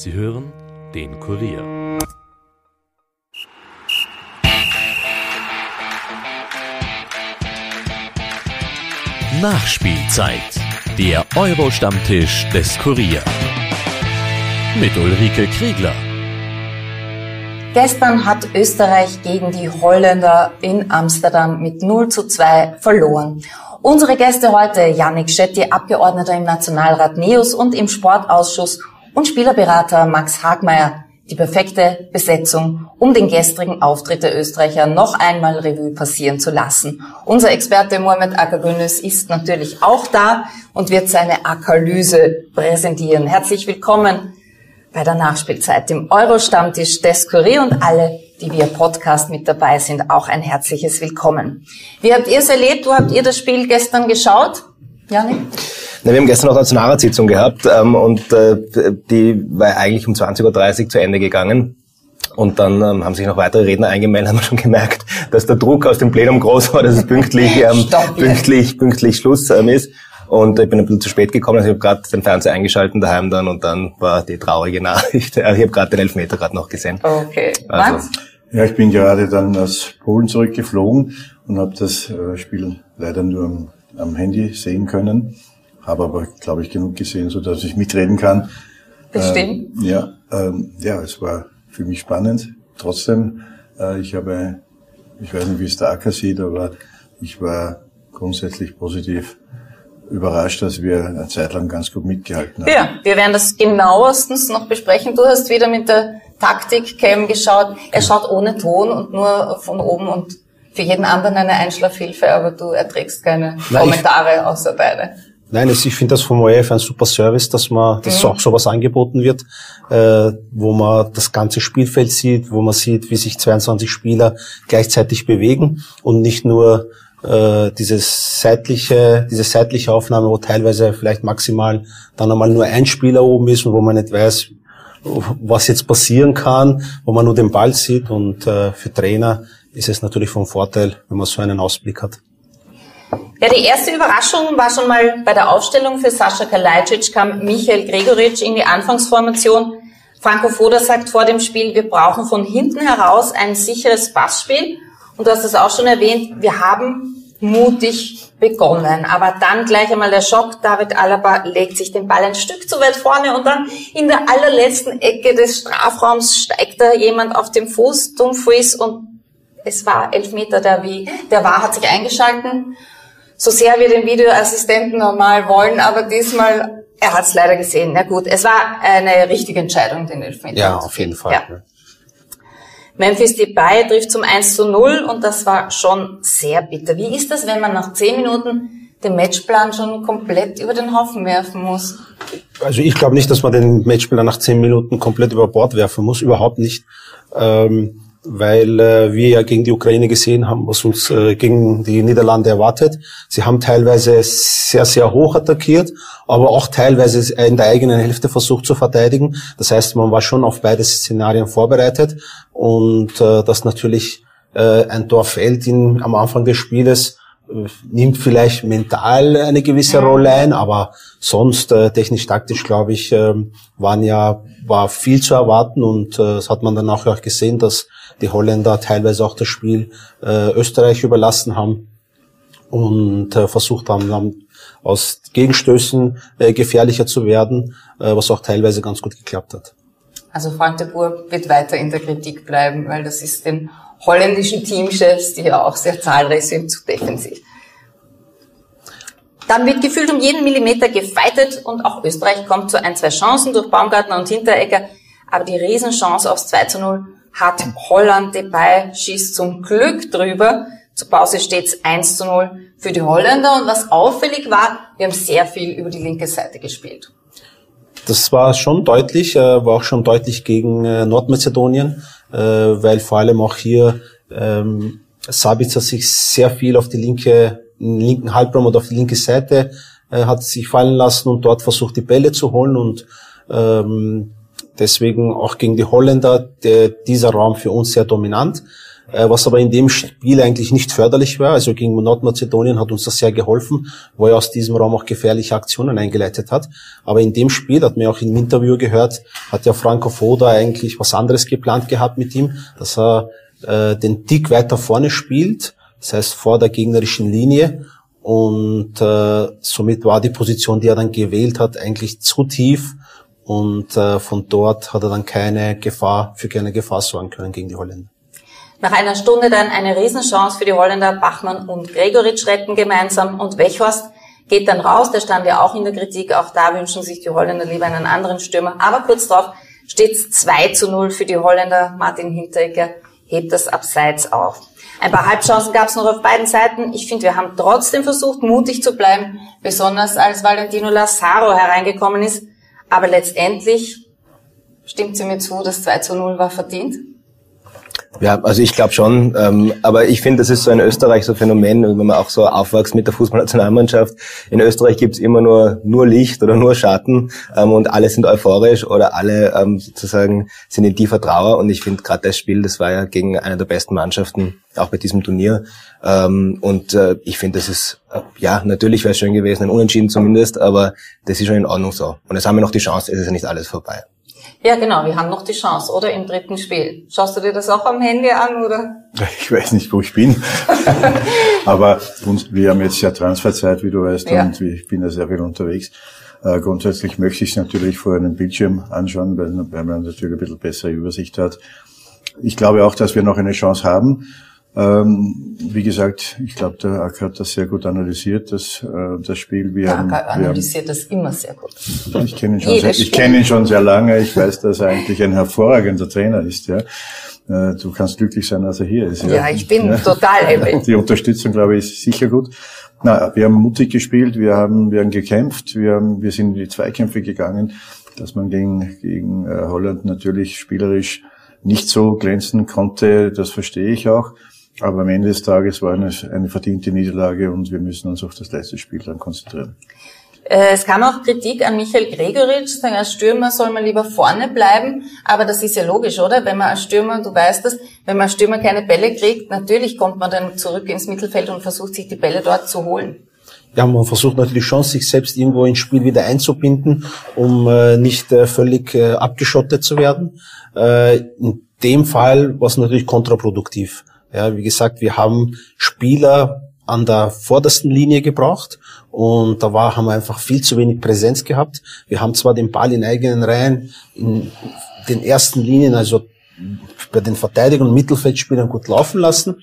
Sie hören den Kurier. Nachspielzeit. Der Euro-Stammtisch des Kurier. Mit Ulrike Kriegler. Gestern hat Österreich gegen die Holländer in Amsterdam mit 0 zu 2 verloren. Unsere Gäste heute, Yannick Schetti, Abgeordneter im Nationalrat NEOS und im Sportausschuss und Spielerberater Max Hagmeier. Die perfekte Besetzung, um den gestrigen Auftritt der Österreicher noch einmal Revue passieren zu lassen. Unser Experte Mohamed Akagünüs ist natürlich auch da und wird seine Akalyse präsentieren. Herzlich willkommen bei der Nachspielzeit im Euro-Stammtisch des Kurier und alle, die via Podcast mit dabei sind, auch ein herzliches Willkommen. Wie habt ihr es erlebt? Wo habt ihr das Spiel gestern geschaut? Janik? Na, wir haben gestern auch eine Nationalratssitzung gehabt ähm, und äh, die war eigentlich um 20.30 Uhr zu Ende gegangen. Und dann ähm, haben sich noch weitere Redner eingemeldet, haben wir schon gemerkt, dass der Druck aus dem Plenum groß war, dass es pünktlich, ähm, pünktlich, pünktlich Schluss ähm, ist. Und ich bin ein bisschen zu spät gekommen, also ich habe gerade den Fernseher eingeschaltet daheim dann und dann war die traurige Nachricht. Ich habe gerade den Elfmeter gerade noch gesehen. Okay. Also? Ja, ich bin gerade dann aus Polen zurückgeflogen und habe das äh, Spiel leider nur am, am Handy sehen können, habe aber, glaube ich, genug gesehen, so dass ich mitreden kann. Bestimmt. Äh, ja, ähm, ja, es war für mich spannend. Trotzdem, äh, ich habe, ich weiß nicht, wie es der Acker sieht, aber ich war grundsätzlich positiv überrascht, dass wir eine Zeit lang ganz gut mitgehalten haben. Ja, wir werden das genauestens noch besprechen. Du hast wieder mit der Taktik-Cam geschaut. Er schaut ohne Ton und nur von oben und für jeden anderen eine Einschlafhilfe, aber du erträgst keine Nein, Kommentare außer deine. Nein, ich finde das vom ORF ein super Service, dass man, dass Mhm. auch sowas angeboten wird, äh, wo man das ganze Spielfeld sieht, wo man sieht, wie sich 22 Spieler gleichzeitig bewegen und nicht nur äh, dieses seitliche, diese seitliche Aufnahme, wo teilweise vielleicht maximal dann einmal nur ein Spieler oben ist und wo man nicht weiß, was jetzt passieren kann, wo man nur den Ball sieht und äh, für Trainer ist es natürlich vom Vorteil, wenn man so einen Ausblick hat. Ja, die erste Überraschung war schon mal bei der Aufstellung für Sascha Kalajdzic kam Michael Gregoritsch in die Anfangsformation. Franco Foda sagt vor dem Spiel, wir brauchen von hinten heraus ein sicheres Passspiel. Und du hast es auch schon erwähnt, wir haben mutig begonnen. Aber dann gleich einmal der Schock, David Alaba legt sich den Ball ein Stück zu weit vorne und dann in der allerletzten Ecke des Strafraums steigt da jemand auf dem Fuß, Dumfries, und es war Elfmeter, der wie, der war, hat sich eingeschalten so sehr wir den Videoassistenten normal wollen, aber diesmal, er hat es leider gesehen. Na gut, es war eine richtige Entscheidung, den Elfmeter. Ja, auf jeden Fall. Ja. Memphis Depay trifft zum 1 zu 0 und das war schon sehr bitter. Wie ist das, wenn man nach 10 Minuten den Matchplan schon komplett über den Haufen werfen muss? Also ich glaube nicht, dass man den Matchspieler nach zehn Minuten komplett über Bord werfen muss, überhaupt nicht. Ähm, weil äh, wir ja gegen die Ukraine gesehen haben, was uns äh, gegen die Niederlande erwartet. Sie haben teilweise sehr, sehr hoch attackiert, aber auch teilweise in der eigenen Hälfte versucht zu verteidigen. Das heißt, man war schon auf beide Szenarien vorbereitet und äh, dass natürlich äh, ein Tor fällt in, am Anfang des Spieles, äh, nimmt vielleicht mental eine gewisse Rolle ein, aber sonst äh, technisch taktisch glaube ich ähm, waren ja war viel zu erwarten und äh, das hat man dann auch, auch gesehen, dass die Holländer teilweise auch das Spiel äh, Österreich überlassen haben und äh, versucht haben, dann aus Gegenstößen äh, gefährlicher zu werden, äh, was auch teilweise ganz gut geklappt hat. Also Frank de Boer wird weiter in der Kritik bleiben, weil das ist den holländischen Teamchefs, die ja auch sehr zahlreich sind, zu defensiv. Dann wird gefühlt um jeden Millimeter gefeitet und auch Österreich kommt zu ein, zwei Chancen durch Baumgartner und Hinteregger. Aber die Riesenchance aufs 2 zu 0 hat Holland dabei, schießt zum Glück drüber. Zur Pause steht's 1 zu 0 für die Holländer. Und was auffällig war, wir haben sehr viel über die linke Seite gespielt. Das war schon deutlich, äh, war auch schon deutlich gegen äh, Nordmazedonien, äh, weil vor allem auch hier ähm, Sabitzer sich sehr viel auf die linke, linken Halbraum oder auf die linke Seite hat sich fallen lassen und dort versucht, die Bälle zu holen und ähm, deswegen auch gegen die Holländer der, dieser Raum für uns sehr dominant. äh, was aber in dem Spiel eigentlich nicht förderlich war. Also gegen Nordmazedonien hat uns das sehr geholfen, wo er aus diesem Raum auch gefährliche Aktionen eingeleitet hat. Aber in dem Spiel, hat man auch im Interview gehört, hat ja Franco Foda eigentlich was anderes geplant gehabt mit ihm, dass er äh, den Tick weiter vorne spielt, das heißt vor der gegnerischen Linie. Und äh, somit war die Position, die er dann gewählt hat, eigentlich zu tief. Und äh, von dort hat er dann keine Gefahr, für keine Gefahr sorgen können gegen die Holländer. Nach einer Stunde dann eine Riesenchance für die Holländer. Bachmann und Gregoritsch retten gemeinsam und Wechhorst geht dann raus. Der stand ja auch in der Kritik. Auch da wünschen sich die Holländer lieber einen anderen Stürmer. Aber kurz darauf steht es 2 zu 0 für die Holländer. Martin Hinteregger hebt das Abseits auf. Ein paar Halbchancen gab es noch auf beiden Seiten. Ich finde, wir haben trotzdem versucht, mutig zu bleiben, besonders als Valentino Lazaro hereingekommen ist. Aber letztendlich stimmt sie mir zu, das 2 zu 0 war verdient. Ja, also ich glaube schon, ähm, aber ich finde, das ist so in Österreich so Phänomen, wenn man auch so aufwächst mit der Fußballnationalmannschaft. In Österreich gibt's immer nur nur Licht oder nur Schatten ähm, und alle sind euphorisch oder alle ähm, sozusagen sind in tiefer Trauer. Und ich finde gerade das Spiel, das war ja gegen eine der besten Mannschaften auch bei diesem Turnier. Ähm, und äh, ich finde, das ist äh, ja natürlich wäre schön gewesen, ein Unentschieden zumindest, aber das ist schon in Ordnung so. Und jetzt haben wir noch die Chance, es ist ja nicht alles vorbei. Ja, genau, wir haben noch die Chance, oder? Im dritten Spiel. Schaust du dir das auch am Handy an, oder? Ich weiß nicht, wo ich bin. Aber wir haben jetzt ja Transferzeit, wie du weißt, ja. und ich bin da sehr viel unterwegs. Äh, grundsätzlich möchte ich es natürlich vor einem Bildschirm anschauen, weil, weil man natürlich ein bisschen bessere Übersicht hat. Ich glaube auch, dass wir noch eine Chance haben. Ähm, wie gesagt, ich glaube, der AK hat das sehr gut analysiert, das, äh, das Spiel. Wir der haben, AK analysiert haben, das immer sehr gut. Ich kenne ihn, schon sehr, ich kenne ihn schon sehr lange. Ich weiß, dass er eigentlich ein hervorragender Trainer ist. Ja. Äh, du kannst glücklich sein, dass er hier ist. Ja, ja ich bin ja. total happy. Die Unterstützung, glaube ich, ist sicher gut. Na, wir haben mutig gespielt, wir haben, wir haben gekämpft, wir haben, wir sind in die Zweikämpfe gegangen, dass man gegen, gegen äh, Holland natürlich spielerisch nicht so glänzen konnte, das verstehe ich auch. Aber am Ende des Tages war es eine, eine verdiente Niederlage und wir müssen uns auf das letzte Spiel dann konzentrieren. Äh, es kam auch Kritik an Michael Gregoritsch, sagen, als Stürmer soll man lieber vorne bleiben. Aber das ist ja logisch, oder? Wenn man als Stürmer, du weißt das, wenn man als Stürmer keine Bälle kriegt, natürlich kommt man dann zurück ins Mittelfeld und versucht sich die Bälle dort zu holen. Ja, man versucht natürlich schon, sich selbst irgendwo ins Spiel wieder einzubinden, um äh, nicht äh, völlig äh, abgeschottet zu werden. Äh, in dem Fall war es natürlich kontraproduktiv. Ja, wie gesagt, wir haben Spieler an der vordersten Linie gebraucht und da war, haben wir einfach viel zu wenig Präsenz gehabt. Wir haben zwar den Ball in eigenen Reihen in den ersten Linien, also bei den Verteidigern und Mittelfeldspielern gut laufen lassen,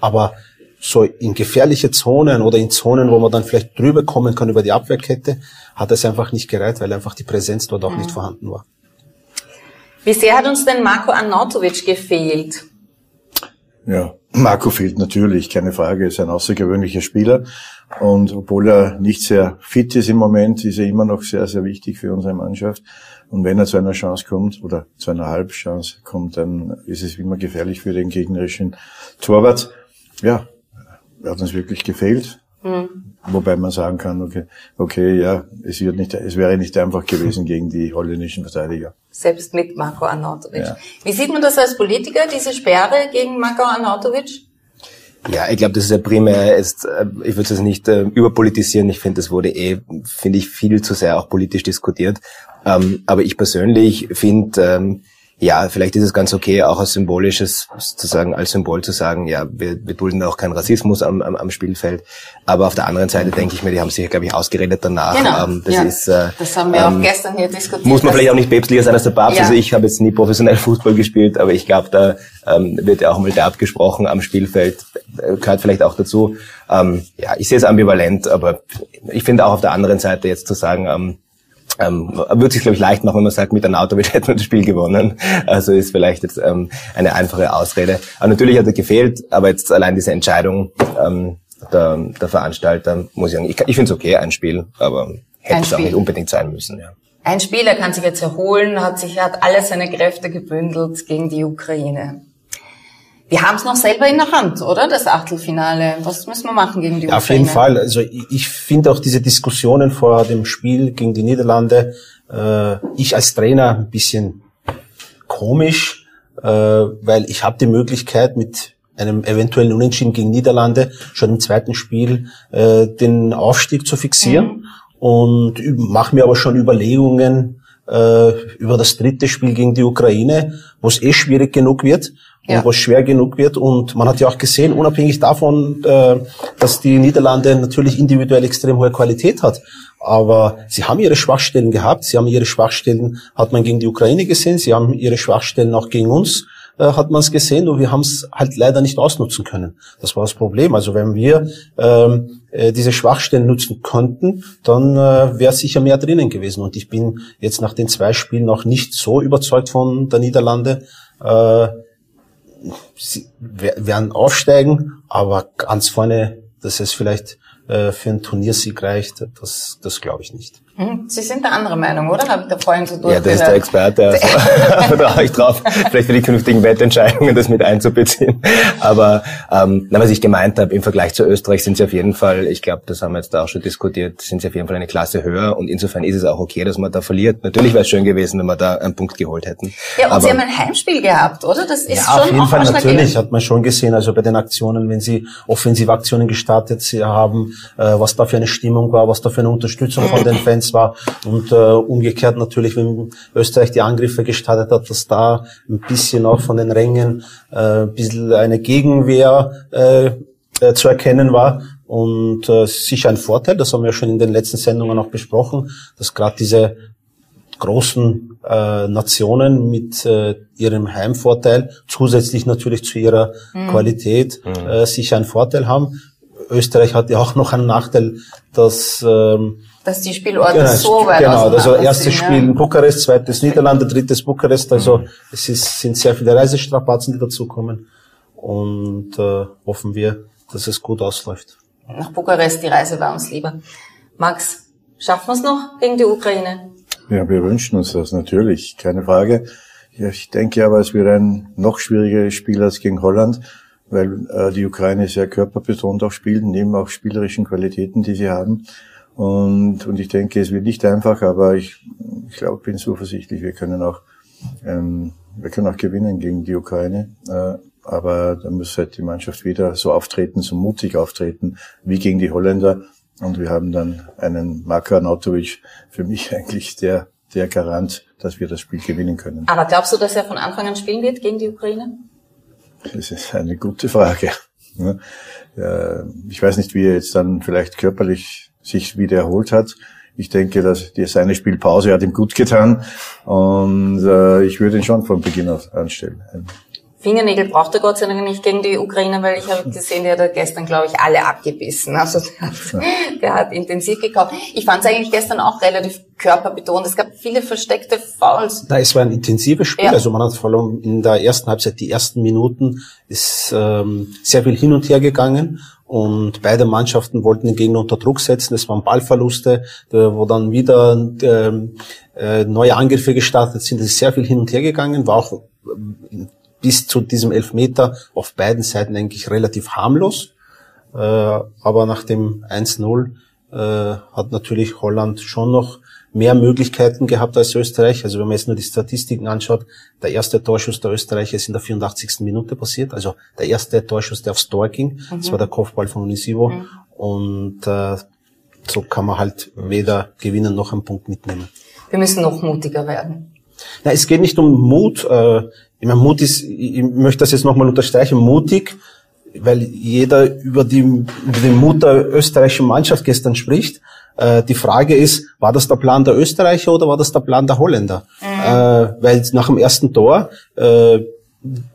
aber so in gefährliche Zonen oder in Zonen, wo man dann vielleicht drüber kommen kann über die Abwehrkette, hat es einfach nicht gereiht, weil einfach die Präsenz dort auch mhm. nicht vorhanden war. Wie sehr hat uns denn Marco Arnautovic gefehlt? Ja, Marco fehlt natürlich, keine Frage, ist ein außergewöhnlicher Spieler. Und obwohl er nicht sehr fit ist im Moment, ist er immer noch sehr, sehr wichtig für unsere Mannschaft. Und wenn er zu einer Chance kommt oder zu einer Halbchance kommt, dann ist es immer gefährlich für den gegnerischen Torwart. Ja, er hat uns wirklich gefehlt. Mhm. Wobei man sagen kann, okay, okay, ja, es wird nicht, es wäre nicht einfach gewesen gegen die holländischen Verteidiger. Selbst mit Marco Arnautovic. Ja. Wie sieht man das als Politiker, diese Sperre gegen Marco Arnautovic? Ja, ich glaube, das ist ja primär, ist, äh, ich würde es nicht äh, überpolitisieren. Ich finde, das wurde eh, finde ich, viel zu sehr auch politisch diskutiert. Ähm, aber ich persönlich finde, ähm, ja, vielleicht ist es ganz okay, auch als symbolisches, sozusagen als Symbol zu sagen, ja, wir, wir dulden auch keinen Rassismus am, am, am Spielfeld. Aber auf der anderen Seite denke ich mir, die haben sich, glaube ich, ausgeredet danach. Genau. Ähm, das, ja. ist, äh, das haben wir ähm, auch gestern hier diskutiert. Muss man vielleicht auch nicht päpstlicher sein als der Papst. Ja. Also ich habe jetzt nie professionell Fußball gespielt, aber ich glaube, da ähm, wird ja auch mal der abgesprochen am Spielfeld, äh, gehört vielleicht auch dazu. Ähm, ja, ich sehe es ambivalent, aber ich finde auch auf der anderen Seite jetzt zu sagen, ähm, ähm, wird sich glaube ich leicht machen, wenn man sagt, mit einem Auto hätte man das Spiel gewonnen. Also ist vielleicht jetzt ähm, eine einfache Ausrede. Aber natürlich hat er gefehlt, aber jetzt allein diese Entscheidung ähm, der, der Veranstalter, muss ich sagen, ich, ich finde es okay, ein Spiel, aber hätte es auch nicht unbedingt sein müssen. Ja. Ein Spieler kann sich jetzt erholen, hat sich hat alle seine Kräfte gebündelt gegen die Ukraine. Wir haben es noch selber in der Hand, oder? Das Achtelfinale. Was müssen wir machen gegen die Ukraine? Auf jeden Fall. Also ich, ich finde auch diese Diskussionen vor dem Spiel gegen die Niederlande, äh, ich als Trainer ein bisschen komisch, äh, weil ich habe die Möglichkeit mit einem eventuellen Unentschieden gegen Niederlande schon im zweiten Spiel äh, den Aufstieg zu fixieren. Mhm. Und mache mir aber schon Überlegungen über das dritte Spiel gegen die Ukraine, wo es eh schwierig genug wird ja. und wo es schwer genug wird. Und man hat ja auch gesehen, unabhängig davon, äh, dass die Niederlande natürlich individuell extrem hohe Qualität hat. Aber sie haben ihre Schwachstellen gehabt. Sie haben ihre Schwachstellen, hat man gegen die Ukraine gesehen. Sie haben ihre Schwachstellen auch gegen uns äh, hat man es gesehen und wir haben es halt leider nicht ausnutzen können. Das war das Problem. Also wenn wir ähm, äh, diese Schwachstellen nutzen konnten, dann äh, wäre sicher mehr drinnen gewesen. Und ich bin jetzt nach den zwei Spielen noch nicht so überzeugt von der Niederlande. Äh, sie werden aufsteigen, aber ganz vorne, dass es vielleicht äh, für einen Turniersieg reicht, das, das glaube ich nicht. Hm, Sie sind der andere Meinung, oder? Habe ich da vorhin so durchgehört? Ja, das ist der Experte. Also, vertraue ich drauf, vielleicht für die künftigen Wettentscheidungen das mit einzubeziehen. Aber ähm, na, was ich gemeint habe, im Vergleich zu Österreich sind sie auf jeden Fall, ich glaube, das haben wir jetzt da auch schon diskutiert, sind sie auf jeden Fall eine Klasse höher. Und insofern ist es auch okay, dass man da verliert. Natürlich wäre es schön gewesen, wenn wir da einen Punkt geholt hätten. Ja, und Aber, Sie haben ein Heimspiel gehabt, oder? Das ist ja, schon auf jeden Fall natürlich hat man schon gesehen. Also bei den Aktionen, wenn Sie offensive Aktionen gestartet haben, äh, was da für eine Stimmung war, was da für eine Unterstützung von den Fans Defense war und äh, umgekehrt natürlich, wenn Österreich die Angriffe gestartet hat, dass da ein bisschen auch von den Rängen äh, ein bisschen eine Gegenwehr äh, äh, zu erkennen war und äh, sicher ein Vorteil, das haben wir schon in den letzten Sendungen auch besprochen, dass gerade diese großen äh, Nationen mit äh, ihrem Heimvorteil zusätzlich natürlich zu ihrer mhm. Qualität mhm. äh, sicher einen Vorteil haben. Österreich hat ja auch noch einen Nachteil, dass ähm, dass die Spielorte genau, so weit Genau, also erstes Spiel in Bukarest, zweites Niederlande, drittes Bukarest. Also mhm. es ist, sind sehr viele Reisestrapazen, die dazukommen. Und äh, hoffen wir, dass es gut ausläuft. Nach Bukarest, die Reise war uns lieber. Max, schaffen wir es noch gegen die Ukraine? Ja, wir wünschen uns das natürlich, keine Frage. Ja, ich denke aber, es wird ein noch schwierigeres Spiel als gegen Holland, weil äh, die Ukraine sehr körperbetont auch spielt, neben auch spielerischen Qualitäten, die sie haben. Und, und ich denke, es wird nicht einfach, aber ich, ich glaube, bin zuversichtlich, wir können auch, ähm, wir können auch gewinnen gegen die Ukraine. Äh, aber da muss halt die Mannschaft wieder so auftreten, so mutig auftreten, wie gegen die Holländer. Und wir haben dann einen Marko Arnautovic, für mich eigentlich der, der Garant, dass wir das Spiel gewinnen können. Aber glaubst du, dass er von Anfang an spielen wird gegen die Ukraine? Das ist eine gute Frage. Ich weiß nicht, wie er jetzt dann vielleicht körperlich sich wieder erholt hat. Ich denke, dass seine Spielpause hat ihm gut getan und äh, ich würde ihn schon von Beginn auf anstellen. Fingernägel braucht er Gott sei Dank nicht gegen die Ukrainer, weil ich habe gesehen, der hat gestern, glaube ich, alle abgebissen. Also der hat, der hat intensiv gekauft. Ich fand es eigentlich gestern auch relativ körperbetont. Es gab viele versteckte Fouls. Da es war ein intensives Spiel. Ja. Also man hat vor allem in der ersten Halbzeit, die ersten Minuten, ist ähm, sehr viel hin und her gegangen. Und beide Mannschaften wollten den Gegner unter Druck setzen. Es waren Ballverluste, wo dann wieder äh, neue Angriffe gestartet sind. Es ist sehr viel hin und her gegangen, war auch äh, bis zu diesem Elfmeter auf beiden Seiten eigentlich relativ harmlos. Äh, aber nach dem 1-0 äh, hat natürlich Holland schon noch mehr Möglichkeiten gehabt als Österreich. Also wenn man jetzt nur die Statistiken anschaut, der erste Torschuss der Österreicher ist in der 84. Minute passiert. Also der erste Torschuss, der aufs Tor ging, mhm. das war der Kopfball von Unisivo. Mhm. Und äh, so kann man halt weder gewinnen noch einen Punkt mitnehmen. Wir müssen noch mutiger werden. Na, es geht nicht um Mut. Äh, ich meine, Mut ist, ich möchte das jetzt nochmal unterstreichen, mutig, weil jeder über, die, über den Mut der österreichischen Mannschaft gestern spricht. Äh, die Frage ist, war das der Plan der Österreicher oder war das der Plan der Holländer? Mhm. Äh, weil nach dem ersten Tor, äh,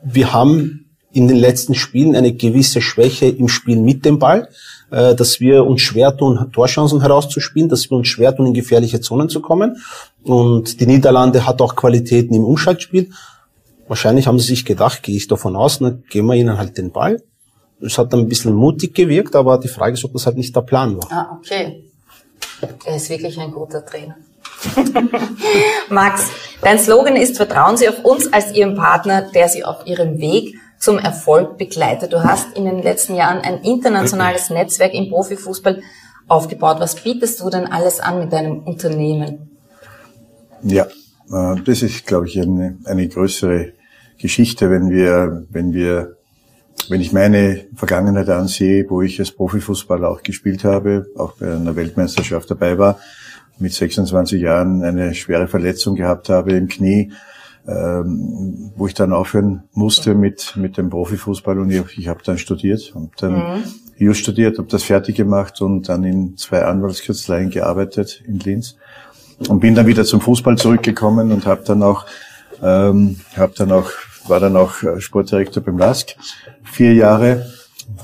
wir haben in den letzten Spielen eine gewisse Schwäche im Spiel mit dem Ball, äh, dass wir uns schwer tun, Torchancen herauszuspielen, dass wir uns schwer tun, in gefährliche Zonen zu kommen. Und die Niederlande hat auch Qualitäten im Umschaltspiel. Wahrscheinlich haben sie sich gedacht, gehe ich davon aus, dann geben wir ihnen halt den Ball. Es hat dann ein bisschen mutig gewirkt, aber die Frage ist, ob das halt nicht der Plan war. Ah, okay. Er ist wirklich ein guter Trainer. Max, dein Slogan ist, vertrauen Sie auf uns als Ihren Partner, der Sie auf Ihrem Weg zum Erfolg begleitet. Du hast in den letzten Jahren ein internationales Netzwerk im Profifußball aufgebaut. Was bietest du denn alles an mit deinem Unternehmen? Ja, äh, das ist, glaube ich, eine, eine größere Geschichte, wenn wir, wenn wir wenn ich meine Vergangenheit ansehe, wo ich als Profifußballer auch gespielt habe, auch bei einer Weltmeisterschaft dabei war, mit 26 Jahren eine schwere Verletzung gehabt habe im Knie, ähm, wo ich dann aufhören musste mit, mit dem Profifußball und ich, ich habe dann studiert und dann mhm. Jus studiert, habe das fertig gemacht und dann in zwei Anwaltskanzleien gearbeitet in Linz und bin dann wieder zum Fußball zurückgekommen und habe dann auch ähm, habe dann auch war dann auch äh, Sportdirektor beim LASK vier Jahre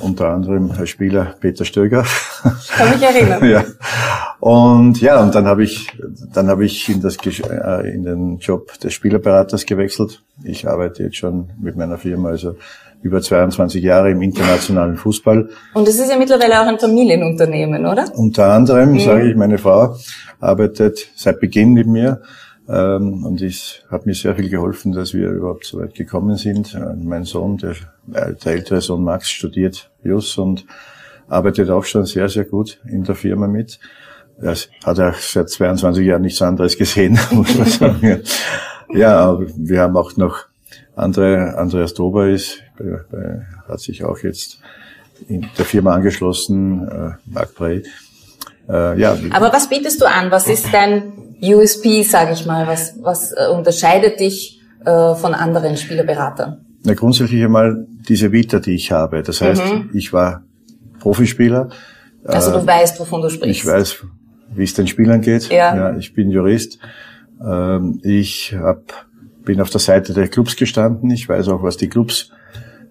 unter anderem als Spieler Peter Stöger. Kann mich erinnern. ja. Und ja, und dann habe ich, dann habe ich in, das, äh, in den Job des Spielerberaters gewechselt. Ich arbeite jetzt schon mit meiner Firma, also über 22 Jahre im internationalen Fußball. Und es ist ja mittlerweile auch ein Familienunternehmen, oder? Unter anderem, mhm. sage ich, meine Frau arbeitet seit Beginn mit mir. Ähm, und es hat mir sehr viel geholfen, dass wir überhaupt so weit gekommen sind. Äh, mein Sohn, der, äh, der ältere Sohn Max, studiert Jus und arbeitet auch schon sehr, sehr gut in der Firma mit. Er hat auch seit 22 Jahren nichts anderes gesehen, muss man sagen. Ja, wir haben auch noch andere, Andreas Dober ist, hat sich auch jetzt in der Firma angeschlossen, äh, Mark Bray. Äh, ja. Aber was bietest du an? Was ist dein USP, sage ich mal? Was, was äh, unterscheidet dich äh, von anderen Spielerberatern? Na, grundsätzlich einmal diese Vita, die ich habe. Das heißt, mhm. ich war Profispieler. Also du äh, weißt, wovon du sprichst. Ich weiß, wie es den Spielern geht. Ja. ja ich bin Jurist. Ähm, ich hab, bin auf der Seite der Clubs gestanden. Ich weiß auch, was die Clubs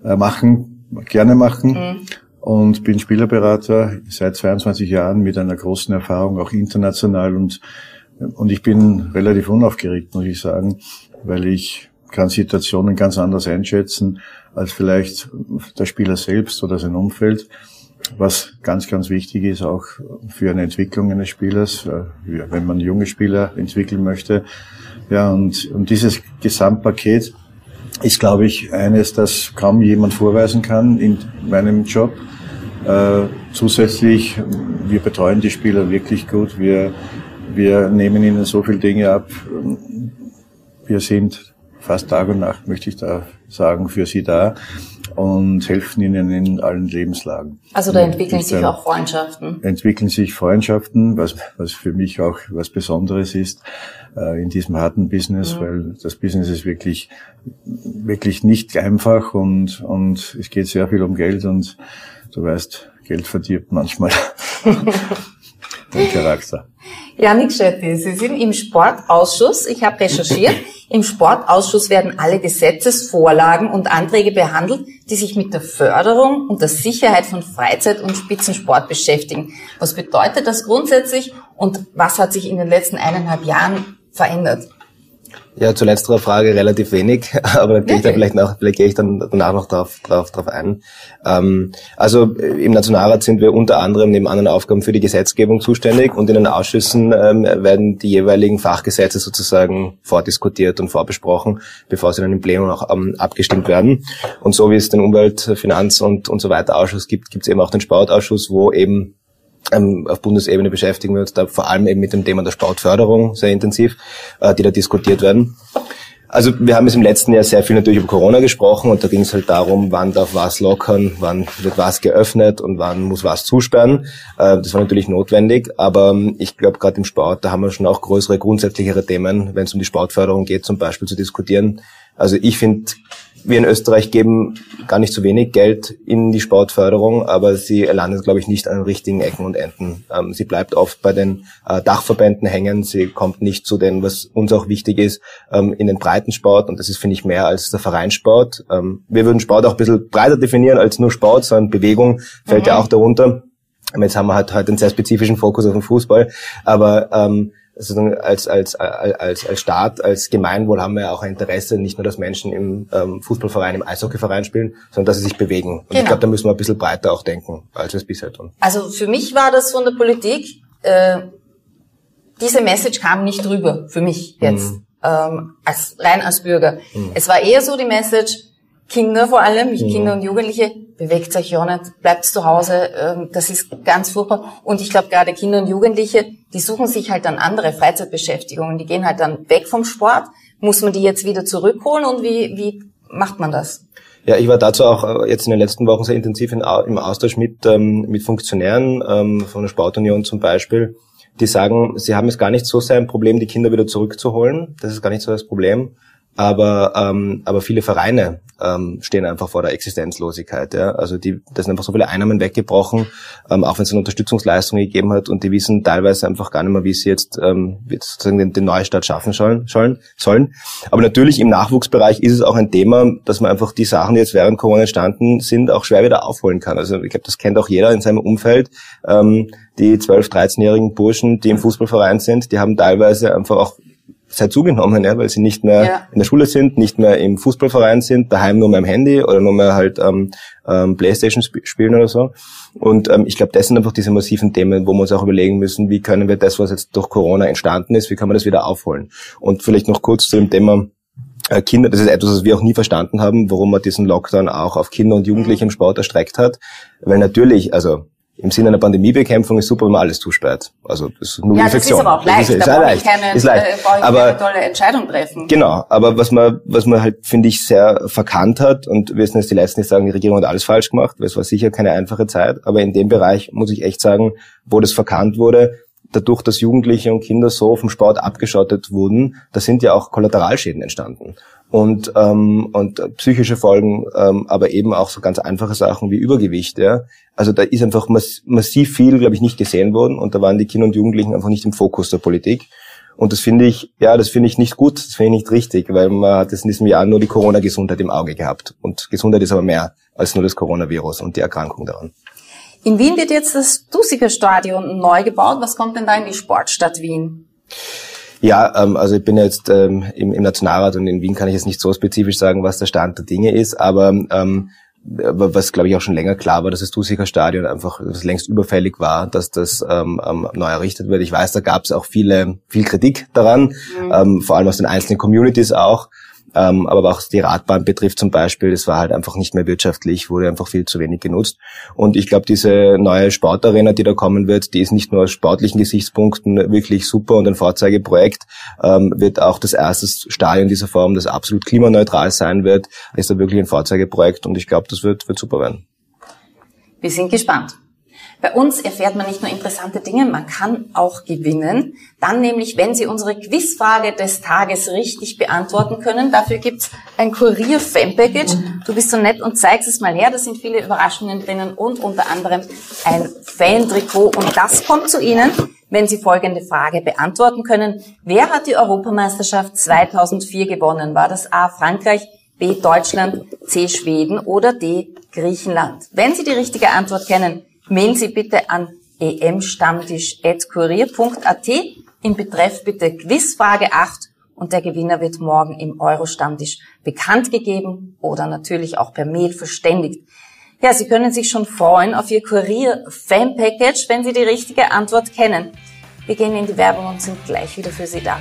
äh, machen, gerne machen. Mhm. Und bin Spielerberater seit 22 Jahren mit einer großen Erfahrung, auch international und und ich bin relativ unaufgeregt, muss ich sagen, weil ich kann Situationen ganz anders einschätzen als vielleicht der Spieler selbst oder sein Umfeld. Was ganz, ganz wichtig ist, auch für eine Entwicklung eines Spielers, äh, wenn man junge Spieler entwickeln möchte. Ja, und, und dieses Gesamtpaket ist, glaube ich, eines, das kaum jemand vorweisen kann in meinem Job. Äh, zusätzlich, wir betreuen die Spieler wirklich gut. Wir wir nehmen ihnen so viele Dinge ab. Wir sind fast Tag und Nacht, möchte ich da sagen, für sie da und helfen ihnen in allen Lebenslagen. Also da entwickeln sich auch Freundschaften. Entwickeln sich Freundschaften, was, was für mich auch was Besonderes ist äh, in diesem harten Business, mhm. weil das Business ist wirklich, wirklich nicht einfach und, und es geht sehr viel um Geld und du weißt, Geld verdirbt manchmal den Charakter. Janik Schetti, Sie sind im Sportausschuss. Ich habe recherchiert. Im Sportausschuss werden alle Gesetzesvorlagen und Anträge behandelt, die sich mit der Förderung und der Sicherheit von Freizeit- und Spitzensport beschäftigen. Was bedeutet das grundsätzlich und was hat sich in den letzten eineinhalb Jahren verändert? Ja, zu letzterer Frage relativ wenig, aber da gehe ich da vielleicht, noch, vielleicht gehe ich dann danach noch drauf, drauf, drauf ein. Ähm, also äh, im Nationalrat sind wir unter anderem neben anderen Aufgaben für die Gesetzgebung zuständig und in den Ausschüssen ähm, werden die jeweiligen Fachgesetze sozusagen vordiskutiert und vorbesprochen, bevor sie dann im Plenum auch ähm, abgestimmt werden. Und so wie es den Umwelt-, Finanz- und, und so weiter Ausschuss gibt, gibt es eben auch den Sportausschuss, wo eben ähm, auf Bundesebene beschäftigen wir uns da vor allem eben mit dem Thema der Sportförderung sehr intensiv, äh, die da diskutiert werden. Also wir haben es im letzten Jahr sehr viel natürlich über Corona gesprochen und da ging es halt darum, wann darf was lockern, wann wird was geöffnet und wann muss was zusperren. Äh, das war natürlich notwendig, aber ähm, ich glaube gerade im Sport, da haben wir schon auch größere, grundsätzlichere Themen, wenn es um die Sportförderung geht, zum Beispiel zu diskutieren. Also ich finde wir in Österreich geben gar nicht so wenig Geld in die Sportförderung, aber sie landet, glaube ich, nicht an den richtigen Ecken und Enden. Ähm, sie bleibt oft bei den äh, Dachverbänden hängen. Sie kommt nicht zu den, was uns auch wichtig ist, ähm, in den Breitensport. Und das ist, finde ich, mehr als der Vereinssport. Ähm, wir würden Sport auch ein bisschen breiter definieren als nur Sport, sondern Bewegung fällt mhm. ja auch darunter. Jetzt haben wir halt heute einen sehr spezifischen Fokus auf den Fußball, aber ähm, also als, als, als, als Staat, als Gemeinwohl haben wir ja auch ein Interesse, nicht nur, dass Menschen im ähm, Fußballverein, im Eishockeyverein spielen, sondern dass sie sich bewegen. Und genau. ich glaube, da müssen wir ein bisschen breiter auch denken, als wir es bisher tun. Also für mich war das von der Politik, äh, diese Message kam nicht drüber, für mich jetzt, mhm. ähm, als rein als Bürger. Mhm. Es war eher so die Message, Kinder vor allem, mhm. Kinder und Jugendliche, bewegt euch ja nicht, bleibt zu Hause, ähm, das ist ganz furchtbar. Und ich glaube gerade Kinder und Jugendliche, die suchen sich halt dann andere Freizeitbeschäftigungen, die gehen halt dann weg vom Sport. Muss man die jetzt wieder zurückholen und wie, wie macht man das? Ja, ich war dazu auch äh, jetzt in den letzten Wochen sehr intensiv in, im Austausch mit, ähm, mit Funktionären ähm, von der Sportunion zum Beispiel, die sagen, sie haben es gar nicht so sehr ein Problem, die Kinder wieder zurückzuholen. Das ist gar nicht so das Problem. Aber, ähm, aber viele Vereine ähm, stehen einfach vor der Existenzlosigkeit. Ja? Also die, da sind einfach so viele Einnahmen weggebrochen, ähm, auch wenn es eine Unterstützungsleistung gegeben hat und die wissen teilweise einfach gar nicht mehr, wie sie jetzt, ähm, sozusagen den, den Neustart schaffen sollen, sollen, sollen. Aber natürlich im Nachwuchsbereich ist es auch ein Thema, dass man einfach die Sachen, die jetzt während Corona entstanden sind, auch schwer wieder aufholen kann. Also ich glaube, das kennt auch jeder in seinem Umfeld. Ähm, die 12-, 13-jährigen Burschen, die im Fußballverein sind, die haben teilweise einfach auch Zeit zugenommen, ja, weil sie nicht mehr ja. in der Schule sind, nicht mehr im Fußballverein sind, daheim nur mehr am Handy oder nur mehr halt ähm, ähm, Playstation sp spielen oder so. Und ähm, ich glaube, das sind einfach diese massiven Themen, wo wir uns auch überlegen müssen, wie können wir das, was jetzt durch Corona entstanden ist, wie kann man das wieder aufholen? Und vielleicht noch kurz zu dem Thema äh, Kinder, das ist etwas, was wir auch nie verstanden haben, warum man diesen Lockdown auch auf Kinder und Jugendliche im Sport erstreckt hat. Weil natürlich, also im Sinne einer Pandemiebekämpfung ist super, wenn man alles zusperrt. Also das ist nur ja, Infektion. das ist aber auch leicht. Das ist, da ist leicht. Keine, ist leicht. Äh, aber keine tolle Entscheidung treffen. Genau, aber was man, was man halt, finde ich, sehr verkannt hat, und wir sind jetzt die Letzten, die sagen, die Regierung hat alles falsch gemacht, weil es war sicher keine einfache Zeit, aber in dem Bereich muss ich echt sagen, wo das verkannt wurde, dadurch, dass Jugendliche und Kinder so vom Sport abgeschottet wurden, da sind ja auch Kollateralschäden entstanden und, ähm, und psychische Folgen, ähm, aber eben auch so ganz einfache Sachen wie Übergewicht. Ja. Also da ist einfach mass massiv viel, glaube ich, nicht gesehen worden und da waren die Kinder und Jugendlichen einfach nicht im Fokus der Politik. Und das finde ich, ja, das finde ich nicht gut, das finde ich nicht richtig, weil man hat jetzt in diesem Jahr nur die Corona-Gesundheit im Auge gehabt. Und Gesundheit ist aber mehr als nur das Coronavirus und die Erkrankung daran. In Wien wird jetzt das Dusiger Stadion neu gebaut. Was kommt denn da in die Sportstadt Wien? Ja, ähm, also ich bin jetzt ähm, im, im Nationalrat und in Wien kann ich jetzt nicht so spezifisch sagen, was der Stand der Dinge ist, aber ähm, was glaube ich auch schon länger klar war, dass das Dusiker Stadion einfach das längst überfällig war, dass das ähm, ähm, neu errichtet wird. Ich weiß, da gab es auch viele viel Kritik daran, mhm. ähm, vor allem aus den einzelnen Communities auch. Ähm, aber auch die Radbahn betrifft zum Beispiel, das war halt einfach nicht mehr wirtschaftlich, wurde einfach viel zu wenig genutzt. Und ich glaube, diese neue Sportarena, die da kommen wird, die ist nicht nur aus sportlichen Gesichtspunkten wirklich super und ein Vorzeigeprojekt, ähm, wird auch das erste Stadion dieser Form, das absolut klimaneutral sein wird, ist da wirklich ein Vorzeigeprojekt und ich glaube, das wird, wird super werden. Wir sind gespannt. Bei uns erfährt man nicht nur interessante Dinge, man kann auch gewinnen. Dann nämlich, wenn Sie unsere Quizfrage des Tages richtig beantworten können. Dafür gibt's ein Kurier-Fan-Package. Du bist so nett und zeigst es mal her. Da sind viele Überraschungen drinnen und unter anderem ein Fan-Trikot. Und das kommt zu Ihnen, wenn Sie folgende Frage beantworten können. Wer hat die Europameisterschaft 2004 gewonnen? War das A. Frankreich, B. Deutschland, C. Schweden oder D. Griechenland? Wenn Sie die richtige Antwort kennen, Mailen Sie bitte an emstammtisch.kurier.at. Im Betreff bitte Quizfrage 8 und der Gewinner wird morgen im Euro-Stammtisch bekannt gegeben oder natürlich auch per Mail verständigt. Ja, Sie können sich schon freuen auf Ihr Kurier-Fan-Package, wenn Sie die richtige Antwort kennen. Wir gehen in die Werbung und sind gleich wieder für Sie da.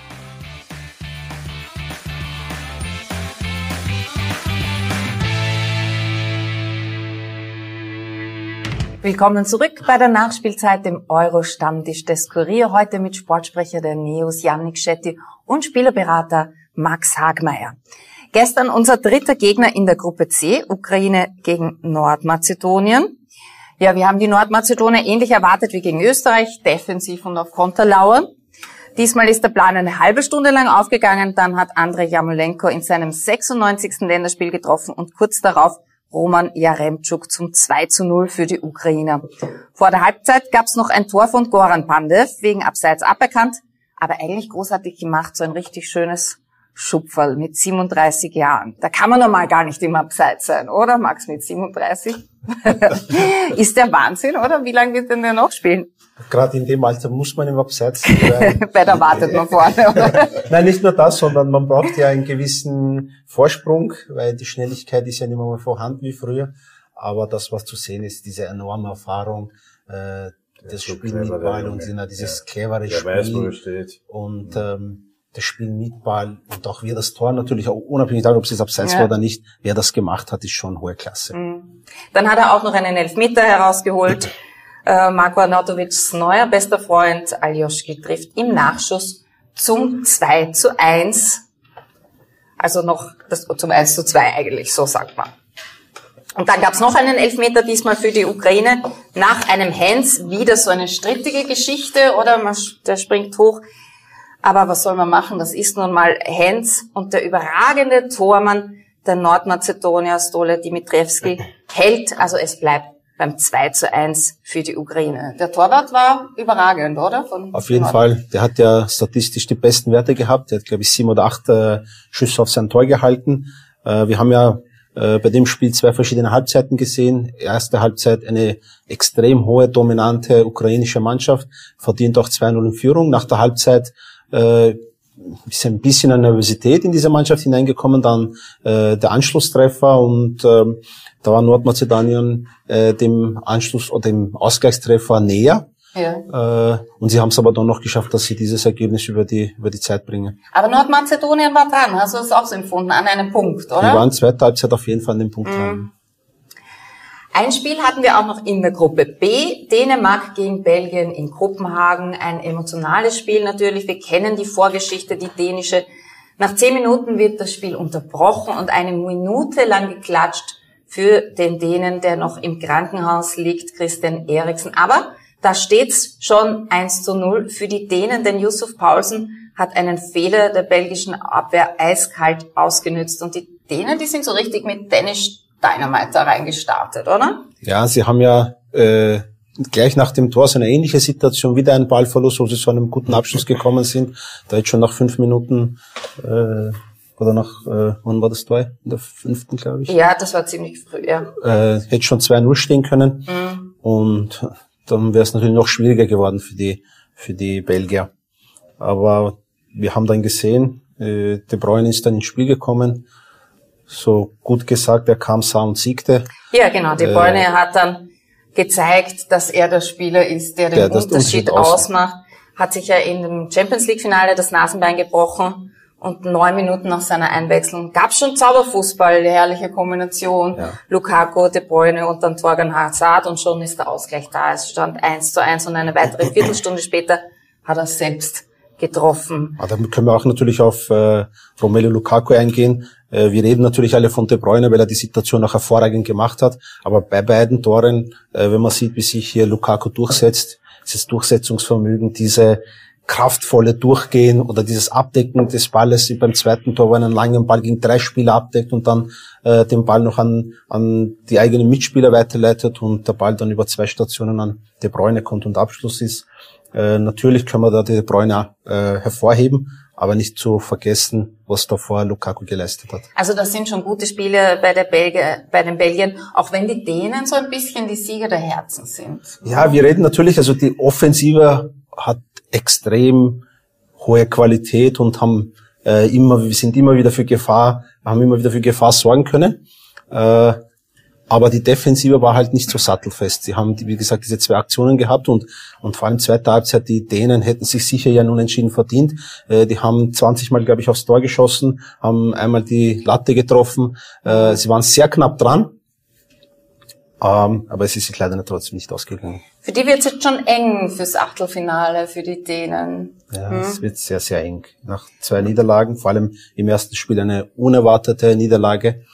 Willkommen zurück bei der Nachspielzeit dem Euro-Stammtisch des Kurier. Heute mit Sportsprecher der Neos Yannick Schetti und Spielerberater Max Hagmeier. Gestern unser dritter Gegner in der Gruppe C, Ukraine gegen Nordmazedonien. Ja, wir haben die Nordmazedonier ähnlich erwartet wie gegen Österreich, defensiv und auf Konterlauer. Diesmal ist der Plan eine halbe Stunde lang aufgegangen, dann hat Andrei Jamolenko in seinem 96. Länderspiel getroffen und kurz darauf Roman Jaremczuk zum 2 zu 0 für die Ukrainer. Vor der Halbzeit gab es noch ein Tor von Goran Pandev, wegen Abseits aberkannt, aber eigentlich großartig gemacht, so ein richtig schönes Schupferl mit 37 Jahren. Da kann man normal gar nicht im Abseits sein, oder Max mit 37? ist der Wahnsinn, oder? Wie lange wird denn der noch spielen? Gerade in dem Alter muss man im Abseits. Bei der wartet man vorne? Nein, nicht nur das, sondern man braucht ja einen gewissen Vorsprung, weil die Schnelligkeit ist ja nicht mehr vorhanden wie früher. Aber das, was zu sehen ist, diese enorme Erfahrung, äh, das so Spiel mit Ball und genau dieses Ja. clevere Der weiß, wo er Spiel steht. und ähm, das Spiel mit Ball und auch wie das Tor natürlich, auch unabhängig davon, ob es jetzt abseits Ja. war oder nicht, wer das gemacht hat, ist schon hohe Klasse. Dann hat er auch noch einen Elfmeter herausgeholt. Äh, Marko Arnautovics neuer bester Freund Aljoschki trifft im Nachschuss zum 2 zu 1. Also noch das, zum 1 zu 2 eigentlich, so sagt man. Und dann gab's noch einen Elfmeter, diesmal für die Ukraine. Nach einem Hands wieder so eine strittige Geschichte, oder? Man, der springt hoch. Aber was soll man machen? Das ist nun mal Hens und der überragende Tormann der Nordmazedonier Stole Dimitrievski hält. Also es bleibt beim 2 zu 1 für die Ukraine. Der Torwart war überragend, oder? Von Auf jeden Nord- Fall. Der hat ja statistisch die besten Werte gehabt. Der hat, glaube ich, sieben oder acht äh, Schüsse auf sein Tor gehalten. Äh, wir haben ja äh, bei dem Spiel zwei verschiedene Halbzeiten gesehen. Erste Halbzeit eine extrem hohe, dominante ukrainische Mannschaft, verdient auch 2-0 in Führung. Nach der Halbzeit äh, ist ein bisschen eine Nervosität in diese Mannschaft hineingekommen, dann äh, der Anschlusstreffer und ähm, da war Nordmazedonien äh, dem Anschluss oder dem Ausgleichstreffer näher. Ja. Äh, und sie haben es aber dann noch geschafft, dass sie dieses Ergebnis über die, über die Zeit bringen. Aber Nordmazedonien war dran. Hast du das auch so empfunden? An einem Punkt, Die oder? waren zweite Halbzeit auf jeden Fall an dem Punkt dran. Ein Spiel hatten wir auch noch in der Gruppe B. Dänemark gegen Belgien in Kopenhagen. Ein emotionales Spiel natürlich. Wir kennen die Vorgeschichte, die dänische. Nach zehn Minuten wird das Spiel unterbrochen und eine Minute lang geklatscht für den Dänen, der noch im Krankenhaus liegt, Christian Eriksen. Aber da steht's schon 1 zu 0 für die Dänen, denn Yusuf Paulsen hat einen Fehler der belgischen Abwehr eiskalt ausgenützt. Und die Dänen, die sind so richtig mit Danish Dynamite da reingestartet, oder? Ja, sie haben ja äh, gleich nach dem Tor so eine ähnliche Situation, wieder ein Ballverlust, wo sie zu einem guten Abschluss gekommen sind. Da jetzt schon nach fünf Minuten äh, oder nach, äh, wann war das Tor? In der fünften, glaube ich. Ja, das war ziemlich früh, ja. äh, hätte schon 2-0 stehen können. Und dann wäre es natürlich noch schwieriger geworden für die, für die Belgier. Aber wir haben dann gesehen, äh, De Bruyne ist dann ins Spiel gekommen. So gut gesagt, er kam, sah und siegte. Ja, genau. Die Äh, Bräune hat dann gezeigt, dass er der Spieler ist, der den Der Unterschied Unterschied ausmacht. ausmacht. Hat sich ja in dem Champions League Finale das Nasenbein gebrochen und neun Minuten nach seiner Einwechslung gab schon Zauberfußball, eine herrliche Kombination. Ja. Lukaku, De Bruyne und dann Torgan Hazard und schon ist der Ausgleich da. Es stand eins zu eins und eine weitere Viertelstunde später hat er selbst getroffen. Aber damit können wir auch natürlich auf äh, Romelu Lukaku eingehen. Äh, wir reden natürlich alle von De Bruyne, weil er die Situation auch hervorragend gemacht hat. Aber bei beiden Toren, äh, wenn man sieht, wie sich hier Lukaku durchsetzt, dieses Durchsetzungsvermögen, diese kraftvolle Durchgehen oder dieses Abdecken des Balles wie beim zweiten Tor, wo einen langen Ball gegen drei Spieler abdeckt und dann äh, den Ball noch an, an die eigenen Mitspieler weiterleitet und der Ball dann über zwei Stationen an De Bruyne kommt und Abschluss ist. Äh, natürlich können wir da De Bruyne äh, hervorheben, aber nicht zu vergessen, was davor Lukaku geleistet hat. Also das sind schon gute Spiele bei, der Belgier, bei den Belgiern, auch wenn die Dänen so ein bisschen die Sieger der Herzen sind. Ja, wir reden natürlich, also die Offensive hat extrem hohe Qualität und haben äh, immer, wir sind immer wieder für Gefahr, haben immer wieder für Gefahr sorgen können. Äh, aber die Defensive war halt nicht so sattelfest. Sie haben, wie gesagt, diese zwei Aktionen gehabt und, und vor allem zweite Halbzeit, die Dänen hätten sich sicher ja nun entschieden verdient. Äh, die haben 20 Mal, glaube ich, aufs Tor geschossen, haben einmal die Latte getroffen. Äh, sie waren sehr knapp dran. Ähm, aber es ist sich leider trotzdem nicht ausgegangen. Für die wird es jetzt schon eng fürs Achtelfinale, für die Dänen. Ja, es wird sehr, sehr eng. Nach zwei Niederlagen, vor allem im ersten Spiel eine unerwartete Niederlage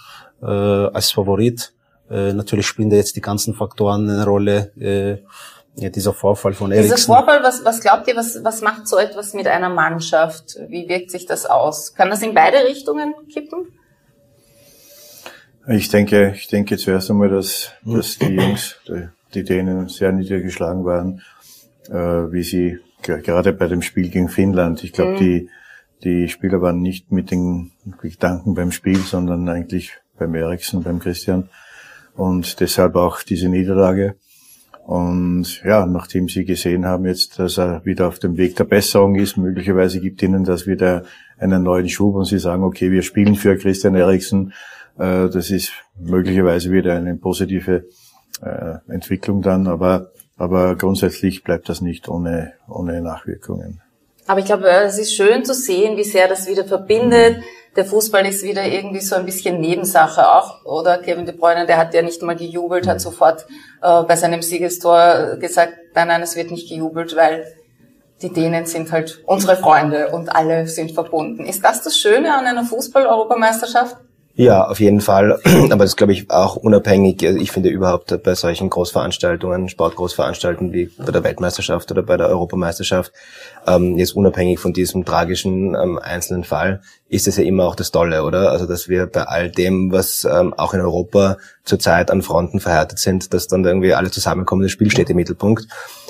äh, als Favorit. Äh, natürlich spielen da jetzt die ganzen Faktoren eine Rolle. Äh, ja, dieser Vorfall von Dieser Eriksen. Vorfall, was, was glaubt ihr, was, was macht so etwas mit einer Mannschaft? Wie wirkt sich das aus? Kann das in beide Richtungen kippen? Ich denke, ich denke zuerst einmal, dass, dass die Jungs, die, Dänen sehr niedergeschlagen waren, äh, wie sie ge- gerade bei dem Spiel gegen Finnland. Ich glaube, die Die Spieler waren nicht mit den Gedanken beim Spiel, sondern eigentlich beim Eriksen, beim Christian. Und deshalb auch diese Niederlage. Und ja, nachdem sie gesehen haben jetzt, dass er wieder auf dem Weg der Besserung ist, möglicherweise gibt ihnen das wieder einen neuen Schub und sie sagen, okay, wir spielen für Christian Eriksen. Äh, das ist möglicherweise wieder eine positive äh, Entwicklung dann, aber, aber grundsätzlich bleibt das nicht ohne, ohne Nachwirkungen. Aber ich glaube, es ist schön zu sehen, wie sehr das wieder verbindet. Der Fußball ist wieder irgendwie so ein bisschen Nebensache auch, oder? Kevin De Bruyne, der hat ja nicht mal gejubelt, hat sofort äh, bei seinem Siegestor gesagt, nein, nein, es wird nicht gejubelt, weil die Dänen sind halt unsere Freunde und alle sind verbunden. Ist das das Schöne an einer Fußball-Europameisterschaft? Ja, auf jeden Fall. Aber das glaube ich auch unabhängig. Also ich finde überhaupt bei solchen Großveranstaltungen, Sportgroßveranstaltungen wie bei der Weltmeisterschaft oder bei der Europameisterschaft, ähm, jetzt unabhängig von diesem tragischen ähm, einzelnen Fall, ist es ja immer auch das Tolle, oder? Also dass wir bei all dem, was ähm, auch in Europa zurzeit an Fronten verhärtet sind, dass dann irgendwie alle zusammenkommen, das Spiel steht im Mittelpunkt.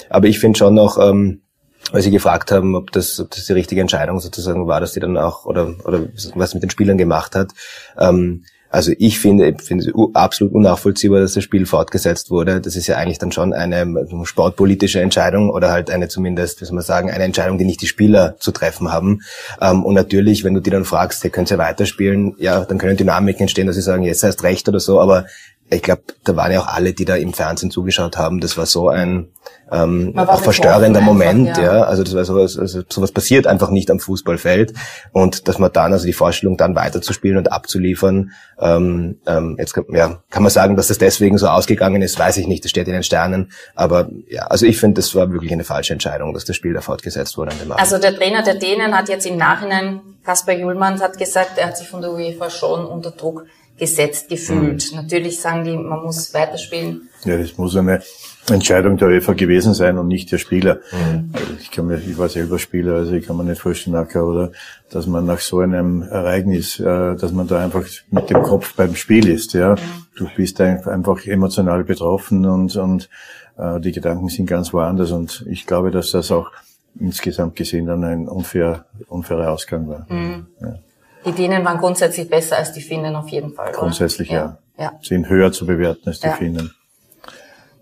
Aber ich finde schon noch, ähm, weil Sie gefragt haben, ob das, ob das die richtige Entscheidung sozusagen war, dass die dann auch oder oder was mit den Spielern gemacht hat. Ähm, also ich finde, ich finde es absolut unnachvollziehbar, dass das Spiel fortgesetzt wurde. Das ist ja eigentlich dann schon eine sportpolitische Entscheidung oder halt eine zumindest, wie soll man sagen, eine Entscheidung, die nicht die Spieler zu treffen haben. Ähm, und natürlich, wenn du die dann fragst, hey, könnt ihr weiterspielen, ja, dann können Dynamiken entstehen, dass sie sagen, jetzt heißt recht oder so, aber ich glaube, da waren ja auch alle, die da im Fernsehen zugeschaut haben. Das war so ein ähm, auch verstörender Moment, einfach, ja. ja. Also das war sowas, also sowas passiert einfach nicht am Fußballfeld und dass man dann also die Vorstellung dann weiterzuspielen und abzuliefern. Ähm, ähm, jetzt ja, kann man sagen, dass das deswegen so ausgegangen ist, weiß ich nicht. Das steht in den Sternen. Aber ja, also ich finde, das war wirklich eine falsche Entscheidung, dass das Spiel da fortgesetzt wurde. An dem Also der Trainer der Dänen hat jetzt im Nachhinein, Kaspar Julmann hat gesagt, er hat sich von der UEFA schon unter Druck gesetzt gefühlt. Mhm. Natürlich sagen die, man muss weiterspielen. Ja, das muss eine Entscheidung der UEFA gewesen sein und nicht der Spieler. Mhm. Ich kann mir, ich war selber Spieler, also ich kann mir nicht vorstellen, Acker, oder, dass man nach so einem Ereignis, äh, dass man da einfach mit dem Kopf beim Spiel ist, ja. Mhm. Du bist einfach emotional betroffen und, und äh, die Gedanken sind ganz woanders und ich glaube, dass das auch insgesamt gesehen dann ein unfair, unfairer Ausgang war. Mhm. Ja. Die Dänen waren grundsätzlich besser als die Finnen auf jeden Fall. Grundsätzlich ja. ja. ja. Sind höher zu bewerten als die ja. Finnen.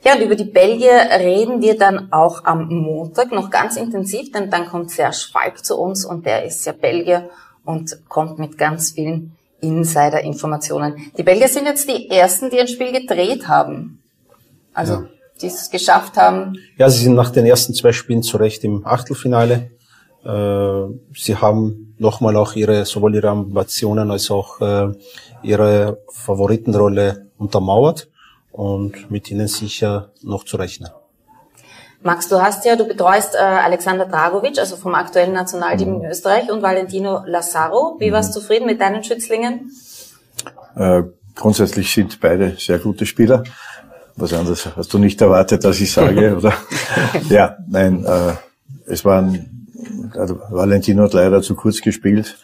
Ja, und über die Belgier reden wir dann auch am Montag noch ganz intensiv, denn dann kommt Serge Falk zu uns und der ist ja Belgier und kommt mit ganz vielen Insider-Informationen. Die Belgier sind jetzt die ersten, die ein Spiel gedreht haben. Also, ja. die es geschafft haben. Ja, sie sind nach den ersten zwei Spielen zurecht im Achtelfinale. Äh, sie haben nochmal auch ihre, sowohl ihre Ambitionen als auch äh, ihre Favoritenrolle untermauert und mit ihnen sicher noch zu rechnen. Max, du hast ja, du betreust äh, Alexander Dragovic, also vom aktuellen Nationalteam mhm. in Österreich und Valentino Lazaro. Wie warst du mhm. zufrieden mit deinen Schützlingen? Äh, grundsätzlich sind beide sehr gute Spieler. Was anderes hast du nicht erwartet, dass ich sage, oder? ja, nein, äh, es waren also Valentino hat leider zu kurz gespielt,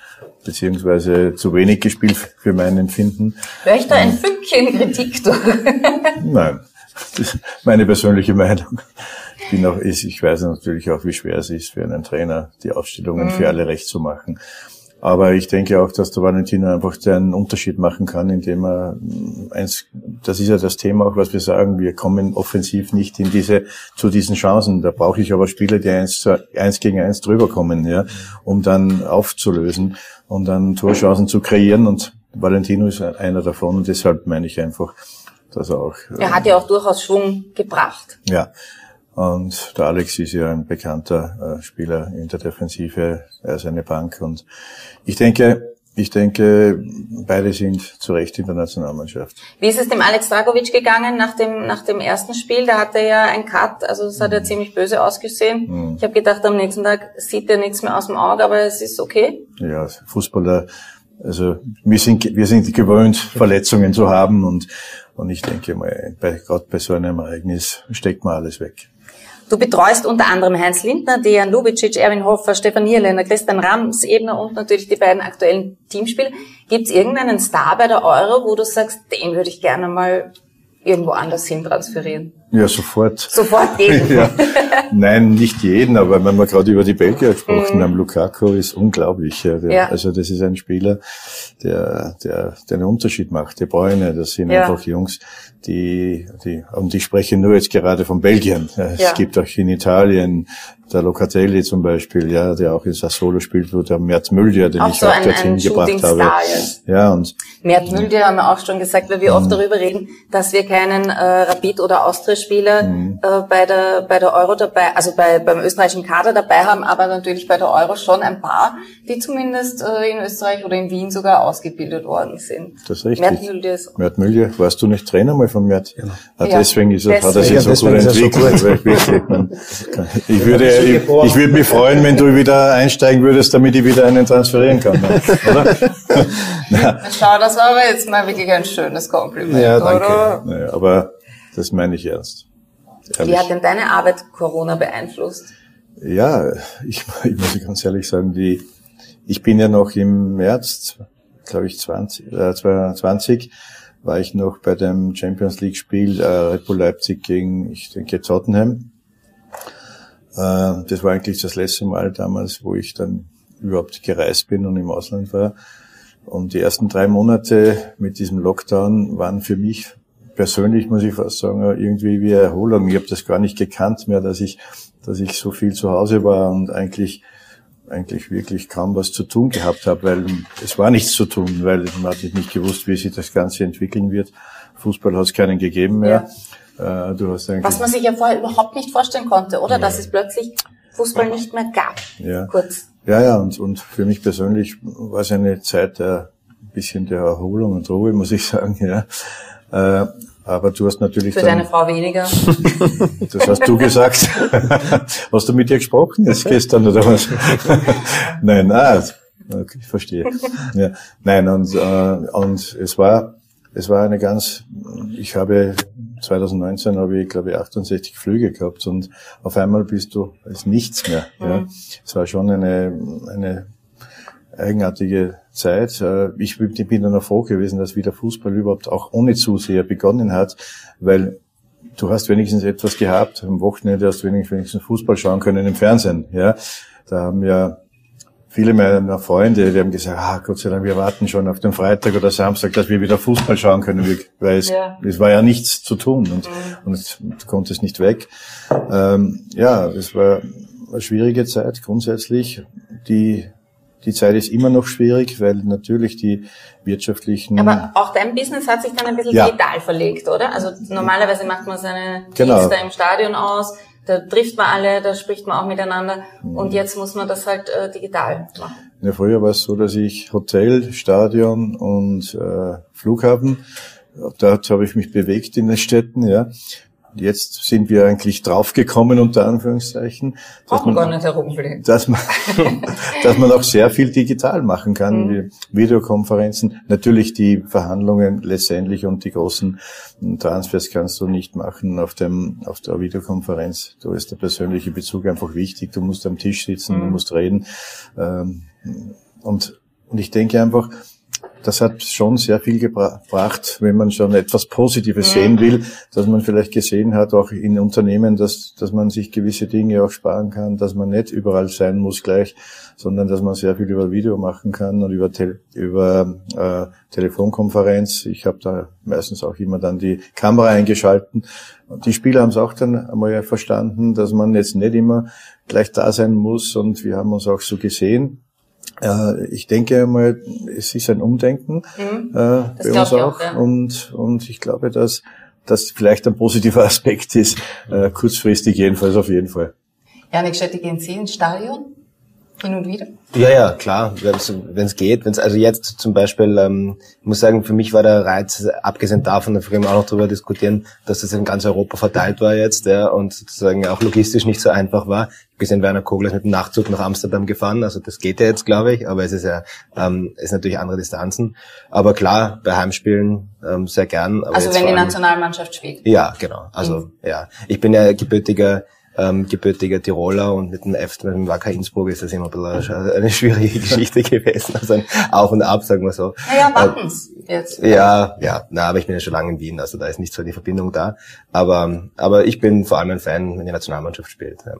beziehungsweise zu wenig gespielt für mein Empfinden. Hör ich da ein Fünkchen Kritik durch? Nein, das ist meine persönliche Meinung. Ich, bin auch, ich weiß natürlich auch, wie schwer es ist für einen Trainer, die Aufstellungen mhm. für alle recht zu machen. Aber ich denke auch, dass der Valentino einfach einen Unterschied machen kann, indem er mm, eins, das ist ja das Thema auch, was wir sagen, wir kommen offensiv nicht in diese, zu diesen Chancen. Da brauche ich aber Spieler, die eins, eins gegen eins drüber kommen, ja, um dann aufzulösen und dann Torchancen zu kreieren und Valentino ist einer davon und deshalb meine ich einfach, dass er auch. Er hat ja auch durchaus Schwung gebracht. Ja. Und der Alex ist ja ein bekannter äh, Spieler in der Defensive. Er ist eine Bank. Und ich denke, ich denke, beide sind zu Recht in der Nationalmannschaft. Wie ist es dem Alex Dragovic gegangen nach dem, nach dem ersten Spiel? Da hatte er ja ein Cut, also das hat ja mhm. ziemlich böse ausgesehen. Mhm. Ich habe gedacht, am nächsten Tag sieht er nichts mehr aus dem Auge, aber es ist okay. Ja, Fußballer, also wir sind, wir sind gewöhnt, Verletzungen zu haben und, und ich denke mal, bei, gerade bei so einem Ereignis steckt man alles weg. Du betreust unter anderem Heinz Lindner, Dejan Lubicic, Erwin Hoffer, Stefan Nierländer, Christian Ramsebner und natürlich die beiden aktuellen Teamspieler. Gibt es irgendeinen Star bei der Euro, wo du sagst, den würde ich gerne mal irgendwo anders hin transferieren? Ja, sofort. Sofort gehen. ja. Nein, nicht jeden, aber wenn wir gerade über die Belgier gesprochen mhm. haben, Lukaku ist unglaublich. Ja, der, ja. Also das ist ein Spieler, der, der, der einen Unterschied macht. Die Bräune, das sind ja. einfach Jungs, die, die, und ich spreche nur jetzt gerade von Belgien. Es ja. gibt auch in Italien der Locatelli zum Beispiel, ja, der auch in Sassolo spielt, wo der Mert Müldier, den auch ich so auch ein, dorthin gebracht habe. Ja, und Mert Müldier haben wir auch schon gesagt, weil wir oft mhm. darüber reden, dass wir keinen äh, Rapid- oder Austria-Spieler mhm. äh, bei der bei der Euro dabei, also bei beim österreichischen Kader dabei haben, aber natürlich bei der Euro schon ein paar, die zumindest äh, in Österreich oder in Wien sogar ausgebildet worden sind. Das ist richtig. Mert Müldier ist Mert Müldier, warst du nicht Trainer mal von Mert? Genau. Ah, ja, deswegen ist er, deswegen. hat er sich ja, so gut entwickelt. So gut. ich würde ich, ich würde mich freuen, wenn du wieder einsteigen würdest, damit ich wieder einen transferieren kann. Ne? Oder? Schau, das war aber jetzt mal wirklich ein schönes Kompliment. Ja, danke. Oder? Naja, aber das meine ich ernst. Ehrlich. Wie hat denn deine Arbeit Corona beeinflusst? Ja, ich, ich muss ganz ehrlich sagen, die, ich bin ja noch im März, glaube ich, 20, äh, 20 war ich noch bei dem Champions League Spiel äh, Red Bull Leipzig gegen, ich denke, Tottenham. Äh, das war eigentlich das letzte Mal damals, wo ich dann überhaupt gereist bin und im Ausland war. Und die ersten drei Monate mit diesem Lockdown waren für mich persönlich, muss ich fast sagen, irgendwie wie Erholung. Ich habe das gar nicht gekannt mehr, dass ich, dass ich so viel zu Hause war und eigentlich eigentlich wirklich kaum was zu tun gehabt habe, weil es war nichts zu tun, weil man hat nicht gewusst, wie sich das Ganze entwickeln wird. Fußball hat es keinen gegeben mehr. Ja. Äh, du hast eigentlich Was man sich ja vorher überhaupt nicht vorstellen konnte, oder? Ja. Dass es plötzlich Fußball nicht mehr gab. Ja. Kurz. Ja, ja, und, und für mich persönlich war es eine Zeit der, ein bisschen der Erholung und Ruhe, muss ich sagen, ja. Äh, aber du hast natürlich. Für dann, deine Frau weniger. Das hast du gesagt. hast du mit ihr gesprochen jetzt gestern oder was? Nein, ah, okay, ich verstehe. Ja, nein, und, äh, und es war, es war eine ganz, ich habe 2019 habe ich, glaube ich, 68 Flüge gehabt und auf einmal bist du als nichts mehr. Mhm. Ja. Es war schon eine, eine eigenartige Zeit. Äh, ich bin dann auch froh gewesen, dass wieder Fußball überhaupt auch ohne Zuseher begonnen hat, weil du hast wenigstens etwas gehabt. Am Wochenende hast du wenigstens Fußball schauen können im Fernsehen. Ja, da haben ja viele meiner Freunde, die haben gesagt, ah, Gott sei Dank, wir warten schon auf den Freitag oder Samstag, dass wir wieder Fußball schauen können, weil es, ja. es war ja nichts zu tun und, mhm. und du konntest nicht weg. Ähm, ja, es war eine schwierige Zeit grundsätzlich, die die Zeit ist immer noch schwierig, weil natürlich die wirtschaftlichen. Aber auch dein Business hat sich dann ein bisschen ja. digital verlegt, oder? Also normalerweise macht man seine genau. Dienste im Stadion aus, da trifft man alle, da spricht man auch miteinander mhm. und jetzt muss man das halt äh, digital machen. Ja, früher war es so, dass ich Hotel, Stadion und äh, Flughafen, dort habe ich mich bewegt in den Städten, ja. Jetzt sind wir eigentlich draufgekommen, unter Anführungszeichen, dass man, dass, man, dass man auch sehr viel digital machen kann, mhm. wie Videokonferenzen. Natürlich die Verhandlungen letztendlich und die großen Transfers kannst du nicht machen auf, dem, auf der Videokonferenz. Da ist der persönliche Bezug einfach wichtig. Du musst am Tisch sitzen, mhm. du musst reden. Ähm, und, und ich denke einfach, das hat schon sehr viel gebracht, wenn man schon etwas Positives ja. sehen will, dass man vielleicht gesehen hat, auch in Unternehmen, dass, dass man sich gewisse Dinge auch sparen kann, dass man nicht überall sein muss gleich, sondern dass man sehr viel über Video machen kann und über, Te über äh, Telefonkonferenz. Ich habe da meistens auch immer dann die Kamera eingeschalten. Und die Spieler haben es auch dann einmal verstanden, dass man jetzt nicht immer gleich da sein muss und wir haben uns auch so gesehen ich denke mal, es ist ein Umdenken mhm. äh, bei uns auch. auch ja. und, und ich glaube, dass das vielleicht ein positiver Aspekt ist, äh, kurzfristig jedenfalls auf jeden Fall. Janik Schette, gehen Sie ins Stadion? Hin und wieder? Ja, ja, klar, wenn es geht. Wenn's, also jetzt zum Beispiel, ähm, ich muss sagen, für mich war der Reiz, abgesehen davon, da können wir auch noch drüber diskutieren, dass das in ganz Europa verteilt war jetzt ja, und sozusagen auch logistisch nicht so einfach war. Ich bin in Werner Kogler mit dem Nachzug nach Amsterdam gefahren, also das geht ja jetzt, glaube ich, aber es ist ja ähm, ist natürlich andere Distanzen. Aber klar, bei Heimspielen ähm, sehr gern. also wenn die Nationalmannschaft spielt? Ja, genau. Also mhm. ja, ich bin ja gebürtiger ähm, gebürtiger Tiroler und mit dem F, mit dem Wacker Innsbruck ist das immer ein bisschen eine schwierige Geschichte gewesen. Also ein Auf und Ab, sagen wir so. Naja, warten's jetzt. Ja, ja, na, aber ich bin ja schon lange in Wien, also da ist nicht so die Verbindung da. Aber, aber ich bin vor allem ein Fan, wenn die Nationalmannschaft spielt. Ja.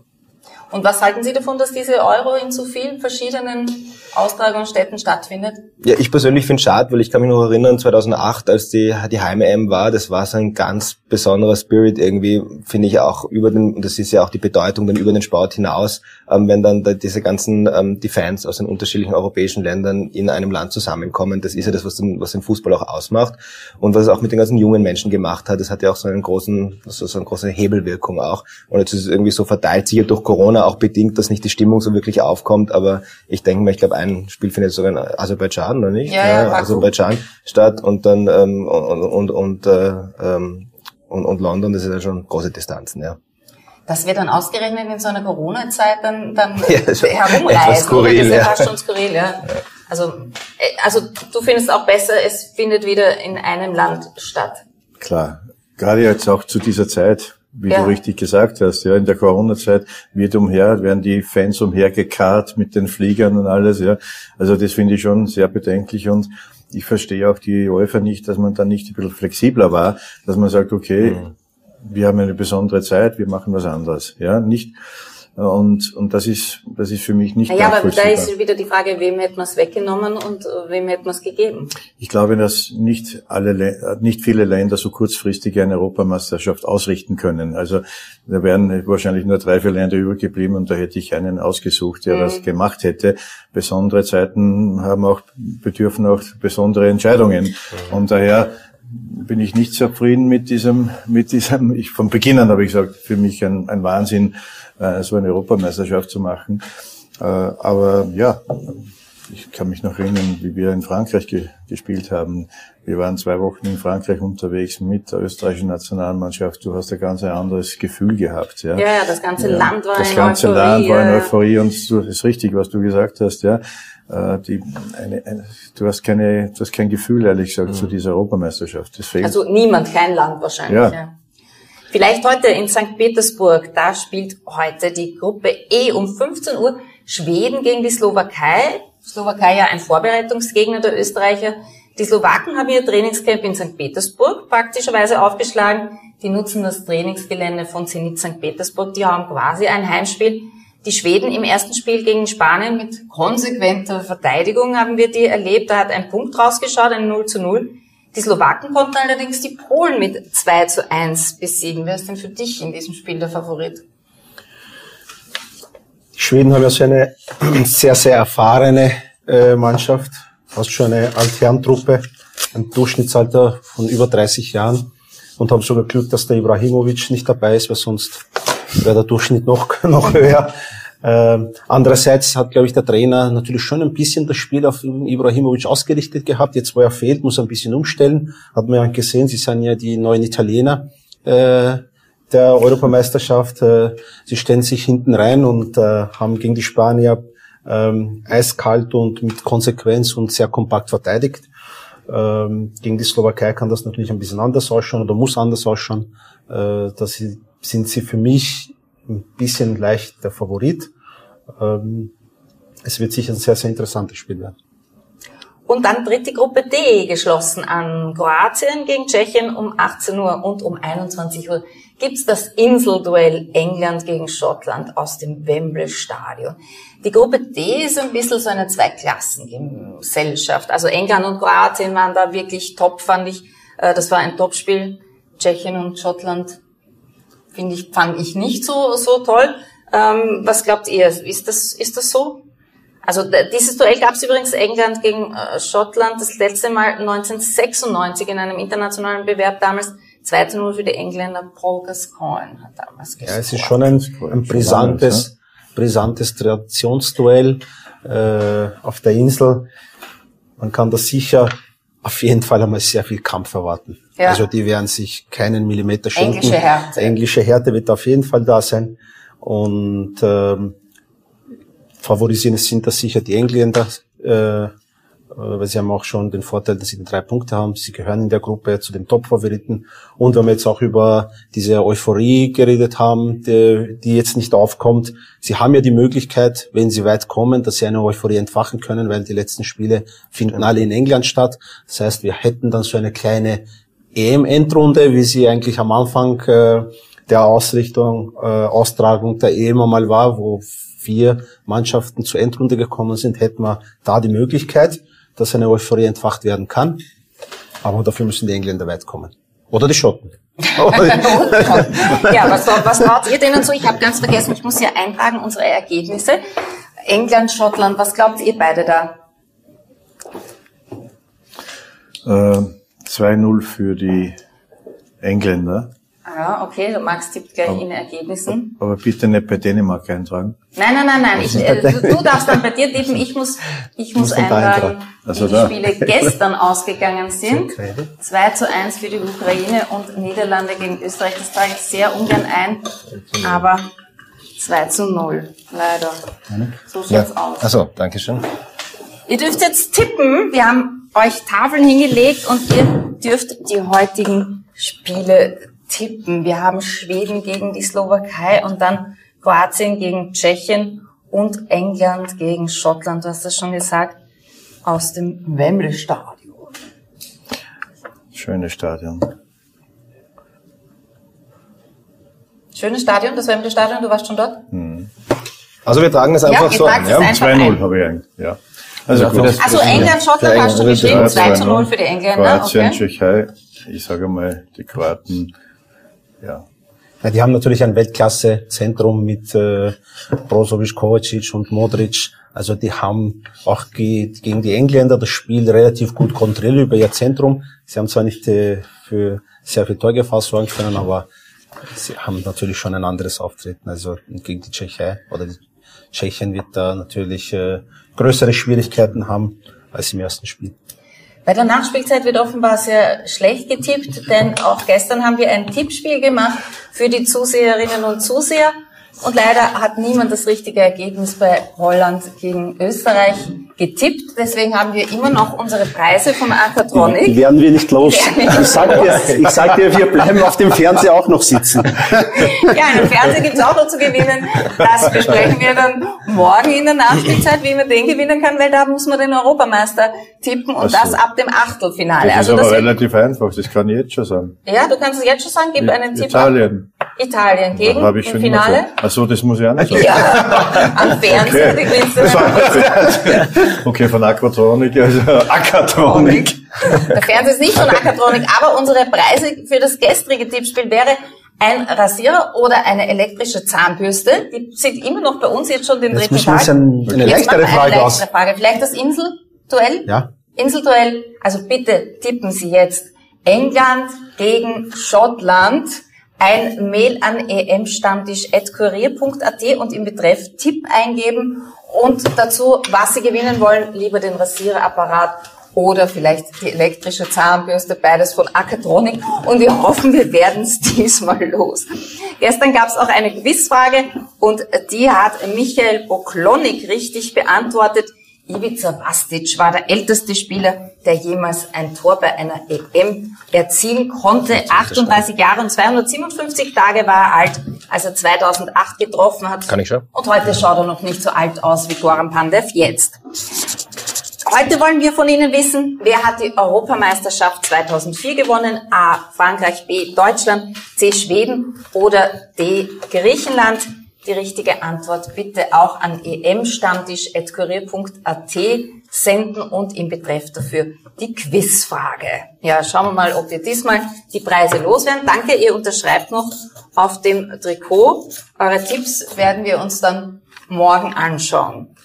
Und was halten Sie davon, dass diese Euro in so vielen verschiedenen Austragungsstätten stattfindet? Ja, ich persönlich finde es schade, weil ich kann mich noch erinnern, 2008, als die, die Heim-EM war, das war so ein ganz besonderer Spirit irgendwie, finde ich auch über den, und das ist ja auch die Bedeutung dann über den Sport hinaus, ähm, wenn dann da diese ganzen, ähm, die Fans aus den unterschiedlichen europäischen Ländern in einem Land zusammenkommen, das ist ja das, was den, was den Fußball auch ausmacht und was es auch mit den ganzen jungen Menschen gemacht hat, das hat ja auch so einen großen, so, so eine große Hebelwirkung auch und jetzt ist es irgendwie so verteilt, sicher durch Corona auch bedingt, dass nicht die Stimmung so wirklich aufkommt, aber ich denke mal, ich glaube, ein Spiel findet sogar in Aserbaidschan, oder nicht? Ja, ja, Aserbaidschan statt und dann ähm, und und und, äh, ähm, und und London, das ist ja schon große Distanzen, ja. Dass wir dann ausgerechnet in so einer Corona-Zeit dann, dann Ja, das ist herumreisen, etwas skurril, das ist ja ja. fast schon skurril, ja. Also, äh, also du findest auch besser, es findet wieder in einem Land statt. Klar. Gerade jetzt auch zu dieser Zeit, wie Ja. du richtig gesagt hast, ja, in der Corona-Zeit wird umher, werden die Fans umhergekarrt mit den Fliegern und alles, ja. Also das finde ich schon sehr bedenklich und ich verstehe auch die UEFA nicht, dass man dann nicht ein bisschen flexibler war, dass man sagt, okay, wir haben eine besondere Zeit, wir machen was anderes, ja, nicht, und, und das ist, das ist für mich nicht Naja, aber da ist wieder die Frage, wem hätte man es weggenommen und äh, wem hätte man es gegeben? Ich glaube, dass nicht alle, nicht viele Länder so kurzfristig eine Europameisterschaft ausrichten können. Also da wären wahrscheinlich nur drei, vier Länder übergeblieben und da hätte ich einen ausgesucht, der das gemacht hätte. Besondere Zeiten haben auch, bedürfen auch besondere Entscheidungen. Und daher bin ich nicht zufrieden mit diesem, mit diesem, ich von Beginn an habe ich gesagt, für mich ein, ein Wahnsinn, äh, so eine Europameisterschaft zu machen. Äh, aber ja, ich kann mich noch erinnern, wie wir in Frankreich ge gespielt haben. Wir waren zwei Wochen in Frankreich unterwegs mit der österreichischen Nationalmannschaft. Du hast ein ganz anderes Gefühl gehabt, ja. Ja, ja, das ganze Land war Das in ganze Euphorie, Land war in ja. Euphorie und das ist richtig, was du gesagt hast, ja. Äh, Die, eine, eine, du hast keine, du hast kein Gefühl, ehrlich gesagt, zu dieser Europameisterschaft. Fehlt. Also niemand, kein Land wahrscheinlich. Ja. Ja. Vielleicht heute in St. Petersburg, da spielt heute die Gruppe E um 15 Uhr Schweden gegen die Slowakei. Slowakei ja ein Vorbereitungsgegner der Österreicher. Die Slowaken haben ihr Trainingscamp in St. Petersburg praktischerweise aufgeschlagen. Die nutzen das Trainingsgelände von Zenit St. Petersburg. Die haben quasi ein Heimspiel. Die Schweden im ersten Spiel gegen Spanien mit konsequenter Verteidigung haben wir die erlebt. Da hat ein Punkt rausgeschaut, ein 0 zu 0. Die Slowaken konnten allerdings die Polen mit 2 zu 1 besiegen. Wer ist denn für dich in diesem Spiel der Favorit? Die Schweden haben ja so eine sehr, sehr erfahrene äh, Mannschaft, fast schon eine Altherrentruppe, ein Durchschnittsalter von über 30 Jahren und haben sogar Glück, dass der Ibrahimovic nicht dabei ist, weil sonst wäre der Durchschnitt noch, noch höher. Ähm, andererseits hat, glaube ich, der Trainer natürlich schon ein bisschen das Spiel auf Ibrahimovic ausgerichtet gehabt. Jetzt, wo er fehlt, muss er ein bisschen umstellen. Hat man ja gesehen, sie sind ja die neuen Italiener äh, der Europameisterschaft. Äh, sie stellen sich hinten rein und äh, haben gegen die Spanier ähm, eiskalt und mit Konsequenz und sehr kompakt verteidigt. Ähm, gegen die Slowakei kann das natürlich ein bisschen anders ausschauen oder muss anders ausschauen. Äh, da sie- sind sie für mich ein bisschen leicht der Favorit. Ähm, es wird sicher ein sehr, sehr interessantes Spiel werden. Und dann tritt die Gruppe D geschlossen an. Kroatien gegen Tschechien um 18 Uhr und um 21 Uhr gibt's das Inselduell England gegen Schottland aus dem Wembley Stadion. Die Gruppe D ist ein bisschen so eine Zweiklassengesellschaft. Also England und Kroatien waren da wirklich top, fand ich. Äh, Das war ein Topspiel. Tschechien und Schottland finde ich, fand ich nicht so, so toll. Ähm, was glaubt ihr? Ist das, ist das so? Also dieses Duell gab es übrigens England gegen äh, Schottland das letzte Mal 1996 in einem internationalen Bewerb damals 2 zu 0 für die Engländer. Paul Gascoigne hat damals Ja, es ist schon ein, ein brisantes, brisantes Traditionsduell äh, auf der Insel. Man kann da sicher auf jeden Fall einmal sehr viel Kampf erwarten. Ja. Also die werden sich keinen Millimeter schenken. Englische Härte. Englische Härte wird auf jeden Fall da sein. Und ähm, favorisieren sind da sicher die Engländer. Äh, weil sie haben auch schon den Vorteil, dass sie die drei Punkte haben. Sie gehören in der Gruppe zu den Top-Favoriten. Und wenn wir jetzt auch über diese Euphorie geredet haben, die, die jetzt nicht aufkommt, sie haben ja die Möglichkeit, wenn sie weit kommen, dass sie eine Euphorie entfachen können, weil die letzten Spiele finden alle in England statt. Das heißt, wir hätten dann so eine kleine EM-Endrunde, wie sie eigentlich am Anfang äh, der Ausrichtung, äh, Austragung der EM einmal war, wo vier Mannschaften zur Endrunde gekommen sind, hätten wir da die Möglichkeit dass eine Euphorie entfacht werden kann. Aber dafür müssen die Engländer weit kommen. Oder die Schotten. ja, was, was traut ihr denen so? Ich habe ganz vergessen, ich muss hier eintragen unsere Ergebnisse. England, Schottland, was glaubt ihr beide da? Äh, 2-0 für die Engländer. Ah, okay, Max tippt gleich aber, in Ergebnissen. Aber bitte nicht bei Dänemark eintragen. Nein, nein, nein, nein. Ich, äh, du, du, darfst dann bei dir tippen. Ich muss, ich muss eintragen, also wie die Spiele gestern ausgegangen sind. 2 zu 1 für die Ukraine und Niederlande gegen Österreich. Das trage ich sehr ungern ein. Aber 2 zu 0. Leider. So schaut's ja. aus. Also, danke schön. Ihr dürft jetzt tippen. Wir haben euch Tafeln hingelegt und ihr dürft die heutigen Spiele tippen. Wir haben Schweden gegen die Slowakei und dann Kroatien gegen Tschechien und England gegen Schottland. Du hast das schon gesagt, aus dem Wembley Stadion. Schönes Stadion. Schönes Stadion, das Wembley Stadion, du warst schon dort? Hm. Also wir tragen das einfach ja, so an. Ja? 2-0 habe ich eigentlich, ja. Also, gut. also England, Schottland hast du geschrieben, 2 zu 0 für die Engländer. Kroatien, okay. Tschechei, ich sage mal, die Kroaten ja. Ja, die haben natürlich ein Weltklasse-Zentrum mit äh, Brozovic, Kovacic und Modric. Also die haben auch gegen die Engländer das Spiel relativ gut kontrolliert über ihr Zentrum. Sie haben zwar nicht äh, für sehr viel Torgefahr sorgen können, aber sie haben natürlich schon ein anderes Auftreten. Also gegen die Tschechei oder die Tschechien wird da natürlich äh, größere Schwierigkeiten haben als im ersten Spiel. Bei der Nachspielzeit wird offenbar sehr schlecht getippt, denn auch gestern haben wir ein Tippspiel gemacht für die Zuseherinnen und Zuseher. Und leider hat niemand das richtige Ergebnis bei Holland gegen Österreich getippt. Deswegen haben wir immer noch unsere Preise von Akatronic. Die werden wir nicht los. Ich sag, dir, ich sag dir, wir bleiben auf dem Fernseher auch noch sitzen. Ja, einen Fernseher gibt's auch noch zu gewinnen. Das besprechen wir dann morgen in der Nachspielzeit, wie man den gewinnen kann, weil da muss man den Europameister tippen und so. das ab dem Achtelfinale. Das ist also, aber relativ einfach, das kann ich jetzt schon sagen. Ja, du kannst es jetzt schon sagen, gib einen Tipp Italien. Ab. Italien gegen habe ich im Finale. Ach so, das muss ich auch nicht sagen. Ja, am Fernseher, okay. die gewinnst okay, von Aquatronic, also Akatronic. Der Fernseher ist nicht von Akatronic, aber unsere Preise für das gestrige Tippspiel wäre ein Rasierer oder eine elektrische Zahnbürste. Die sind immer noch bei uns jetzt schon den dritten Tag. Ein, eine leichtere Frage eine aus. Frage. Vielleicht das Inselduell? Ja. Inselduell. Also bitte tippen Sie jetzt England gegen Schottland ein Mail an emstammtisch.kurier.at und im Betreff Tipp eingeben und dazu, was Sie gewinnen wollen, lieber den Rasierapparat oder vielleicht die elektrische Zahnbürste, beides von Akatronic. Und wir hoffen, wir werden es diesmal los. Gestern gab es auch eine Quizfrage und die hat Michael Boklonik richtig beantwortet. Ivica Vastic war der älteste Spieler, der jemals ein Tor bei einer EM erzielen konnte. 38 Jahre und 257 Tage war er alt, als er 2008 getroffen hat. Kann ich schon. Und heute schaut er noch nicht so alt aus wie Goran Pandev jetzt. Heute wollen wir von Ihnen wissen, wer hat die Europameisterschaft 2004 gewonnen? A. Frankreich, B. Deutschland, C. Schweden oder D. Griechenland? Die richtige Antwort bitte auch an emstammtisch.kurier.at senden und im Betreff dafür die Quizfrage. Ja, schauen wir mal, ob wir diesmal die Preise loswerden. Danke, ihr unterschreibt noch auf dem Trikot. Eure Tipps werden wir uns dann morgen anschauen.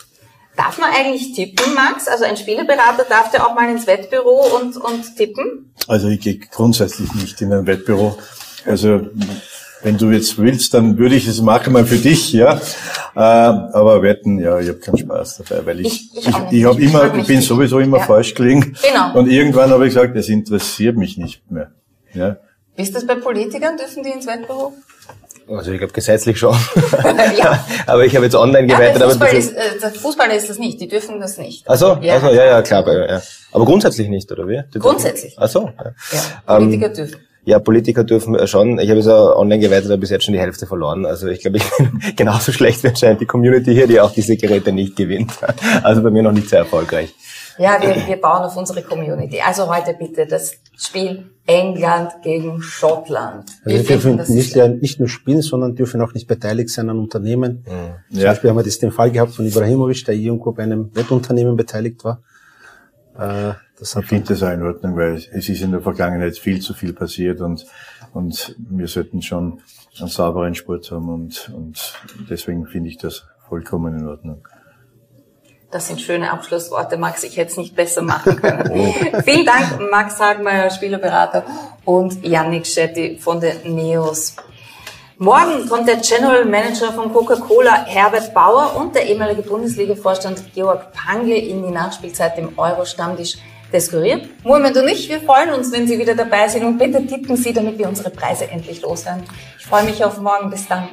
Darf man eigentlich tippen, Max? Also ein Spielerberater darf der auch mal ins Wettbüro und, und tippen? Also ich gehe grundsätzlich nicht in ein Wettbüro. Also wenn du jetzt willst, dann würde ich es machen mal für dich, ja. Äh, aber wetten, ja, ich habe keinen Spaß dabei, weil ich ich, ich, ich, ich habe immer, ich bin sowieso immer ja. falsch gelegen. Genau. Und irgendwann habe ich gesagt, das interessiert mich nicht mehr. Ja. Ist das bei Politikern? Dürfen die ins Wettbüro? Also ich glaube gesetzlich schon. Ja. aber ich habe jetzt online Ja, gewettet. aber Fußball ist, äh, ist das nicht, die dürfen das nicht. Ach so, Ja. also ja, ja, klar. aber, Ja. Aber grundsätzlich nicht, oder wie? Die Grundsätzlich. Dürfen, ach so. Ja. Ja, Ähm, Politiker dürfen. Ja, Politiker dürfen äh, schon. Ich habe jetzt auch online gewettet, habe bis jetzt schon die Hälfte verloren. Also ich glaube, ich bin genauso schlecht wie anscheinend die Community hier, die auch diese Geräte nicht gewinnt. Also bei mir noch nicht sehr erfolgreich. Ja, wir, wir bauen auf unsere Community. Also heute bitte das Spiel England gegen Schottland. Also wir dürfen nicht, ja, nicht nur spielen, sondern dürfen auch nicht beteiligt sein an Unternehmen. Zum Ja. Beispiel haben wir das den Fall gehabt von Ibrahimovic, der irgendwo bei einem Wettunternehmen beteiligt war. Äh, das hat Ich finde das auch in Ordnung, weil es ist in der Vergangenheit viel zu viel passiert und, und wir sollten schon einen sauberen Sport haben und, und deswegen finde ich das vollkommen in Ordnung. Das sind schöne Abschlussworte, Max. Ich hätte es nicht besser machen können. Vielen Dank, Max Hagmeier, Spielerberater und Yannick Schetti von den Neos. Morgen kommt der General Manager von Coca-Cola, Herbert Bauer, und der ehemalige Bundesliga-Vorstand Georg Pangle in die Nachspielzeit im Euro-Stammtisch des Kurier. Mohamed und ich, wir freuen uns, wenn Sie wieder dabei sind und bitte tippen Sie, damit wir unsere Preise endlich loswerden. Ich freue mich auf morgen. Bis dann.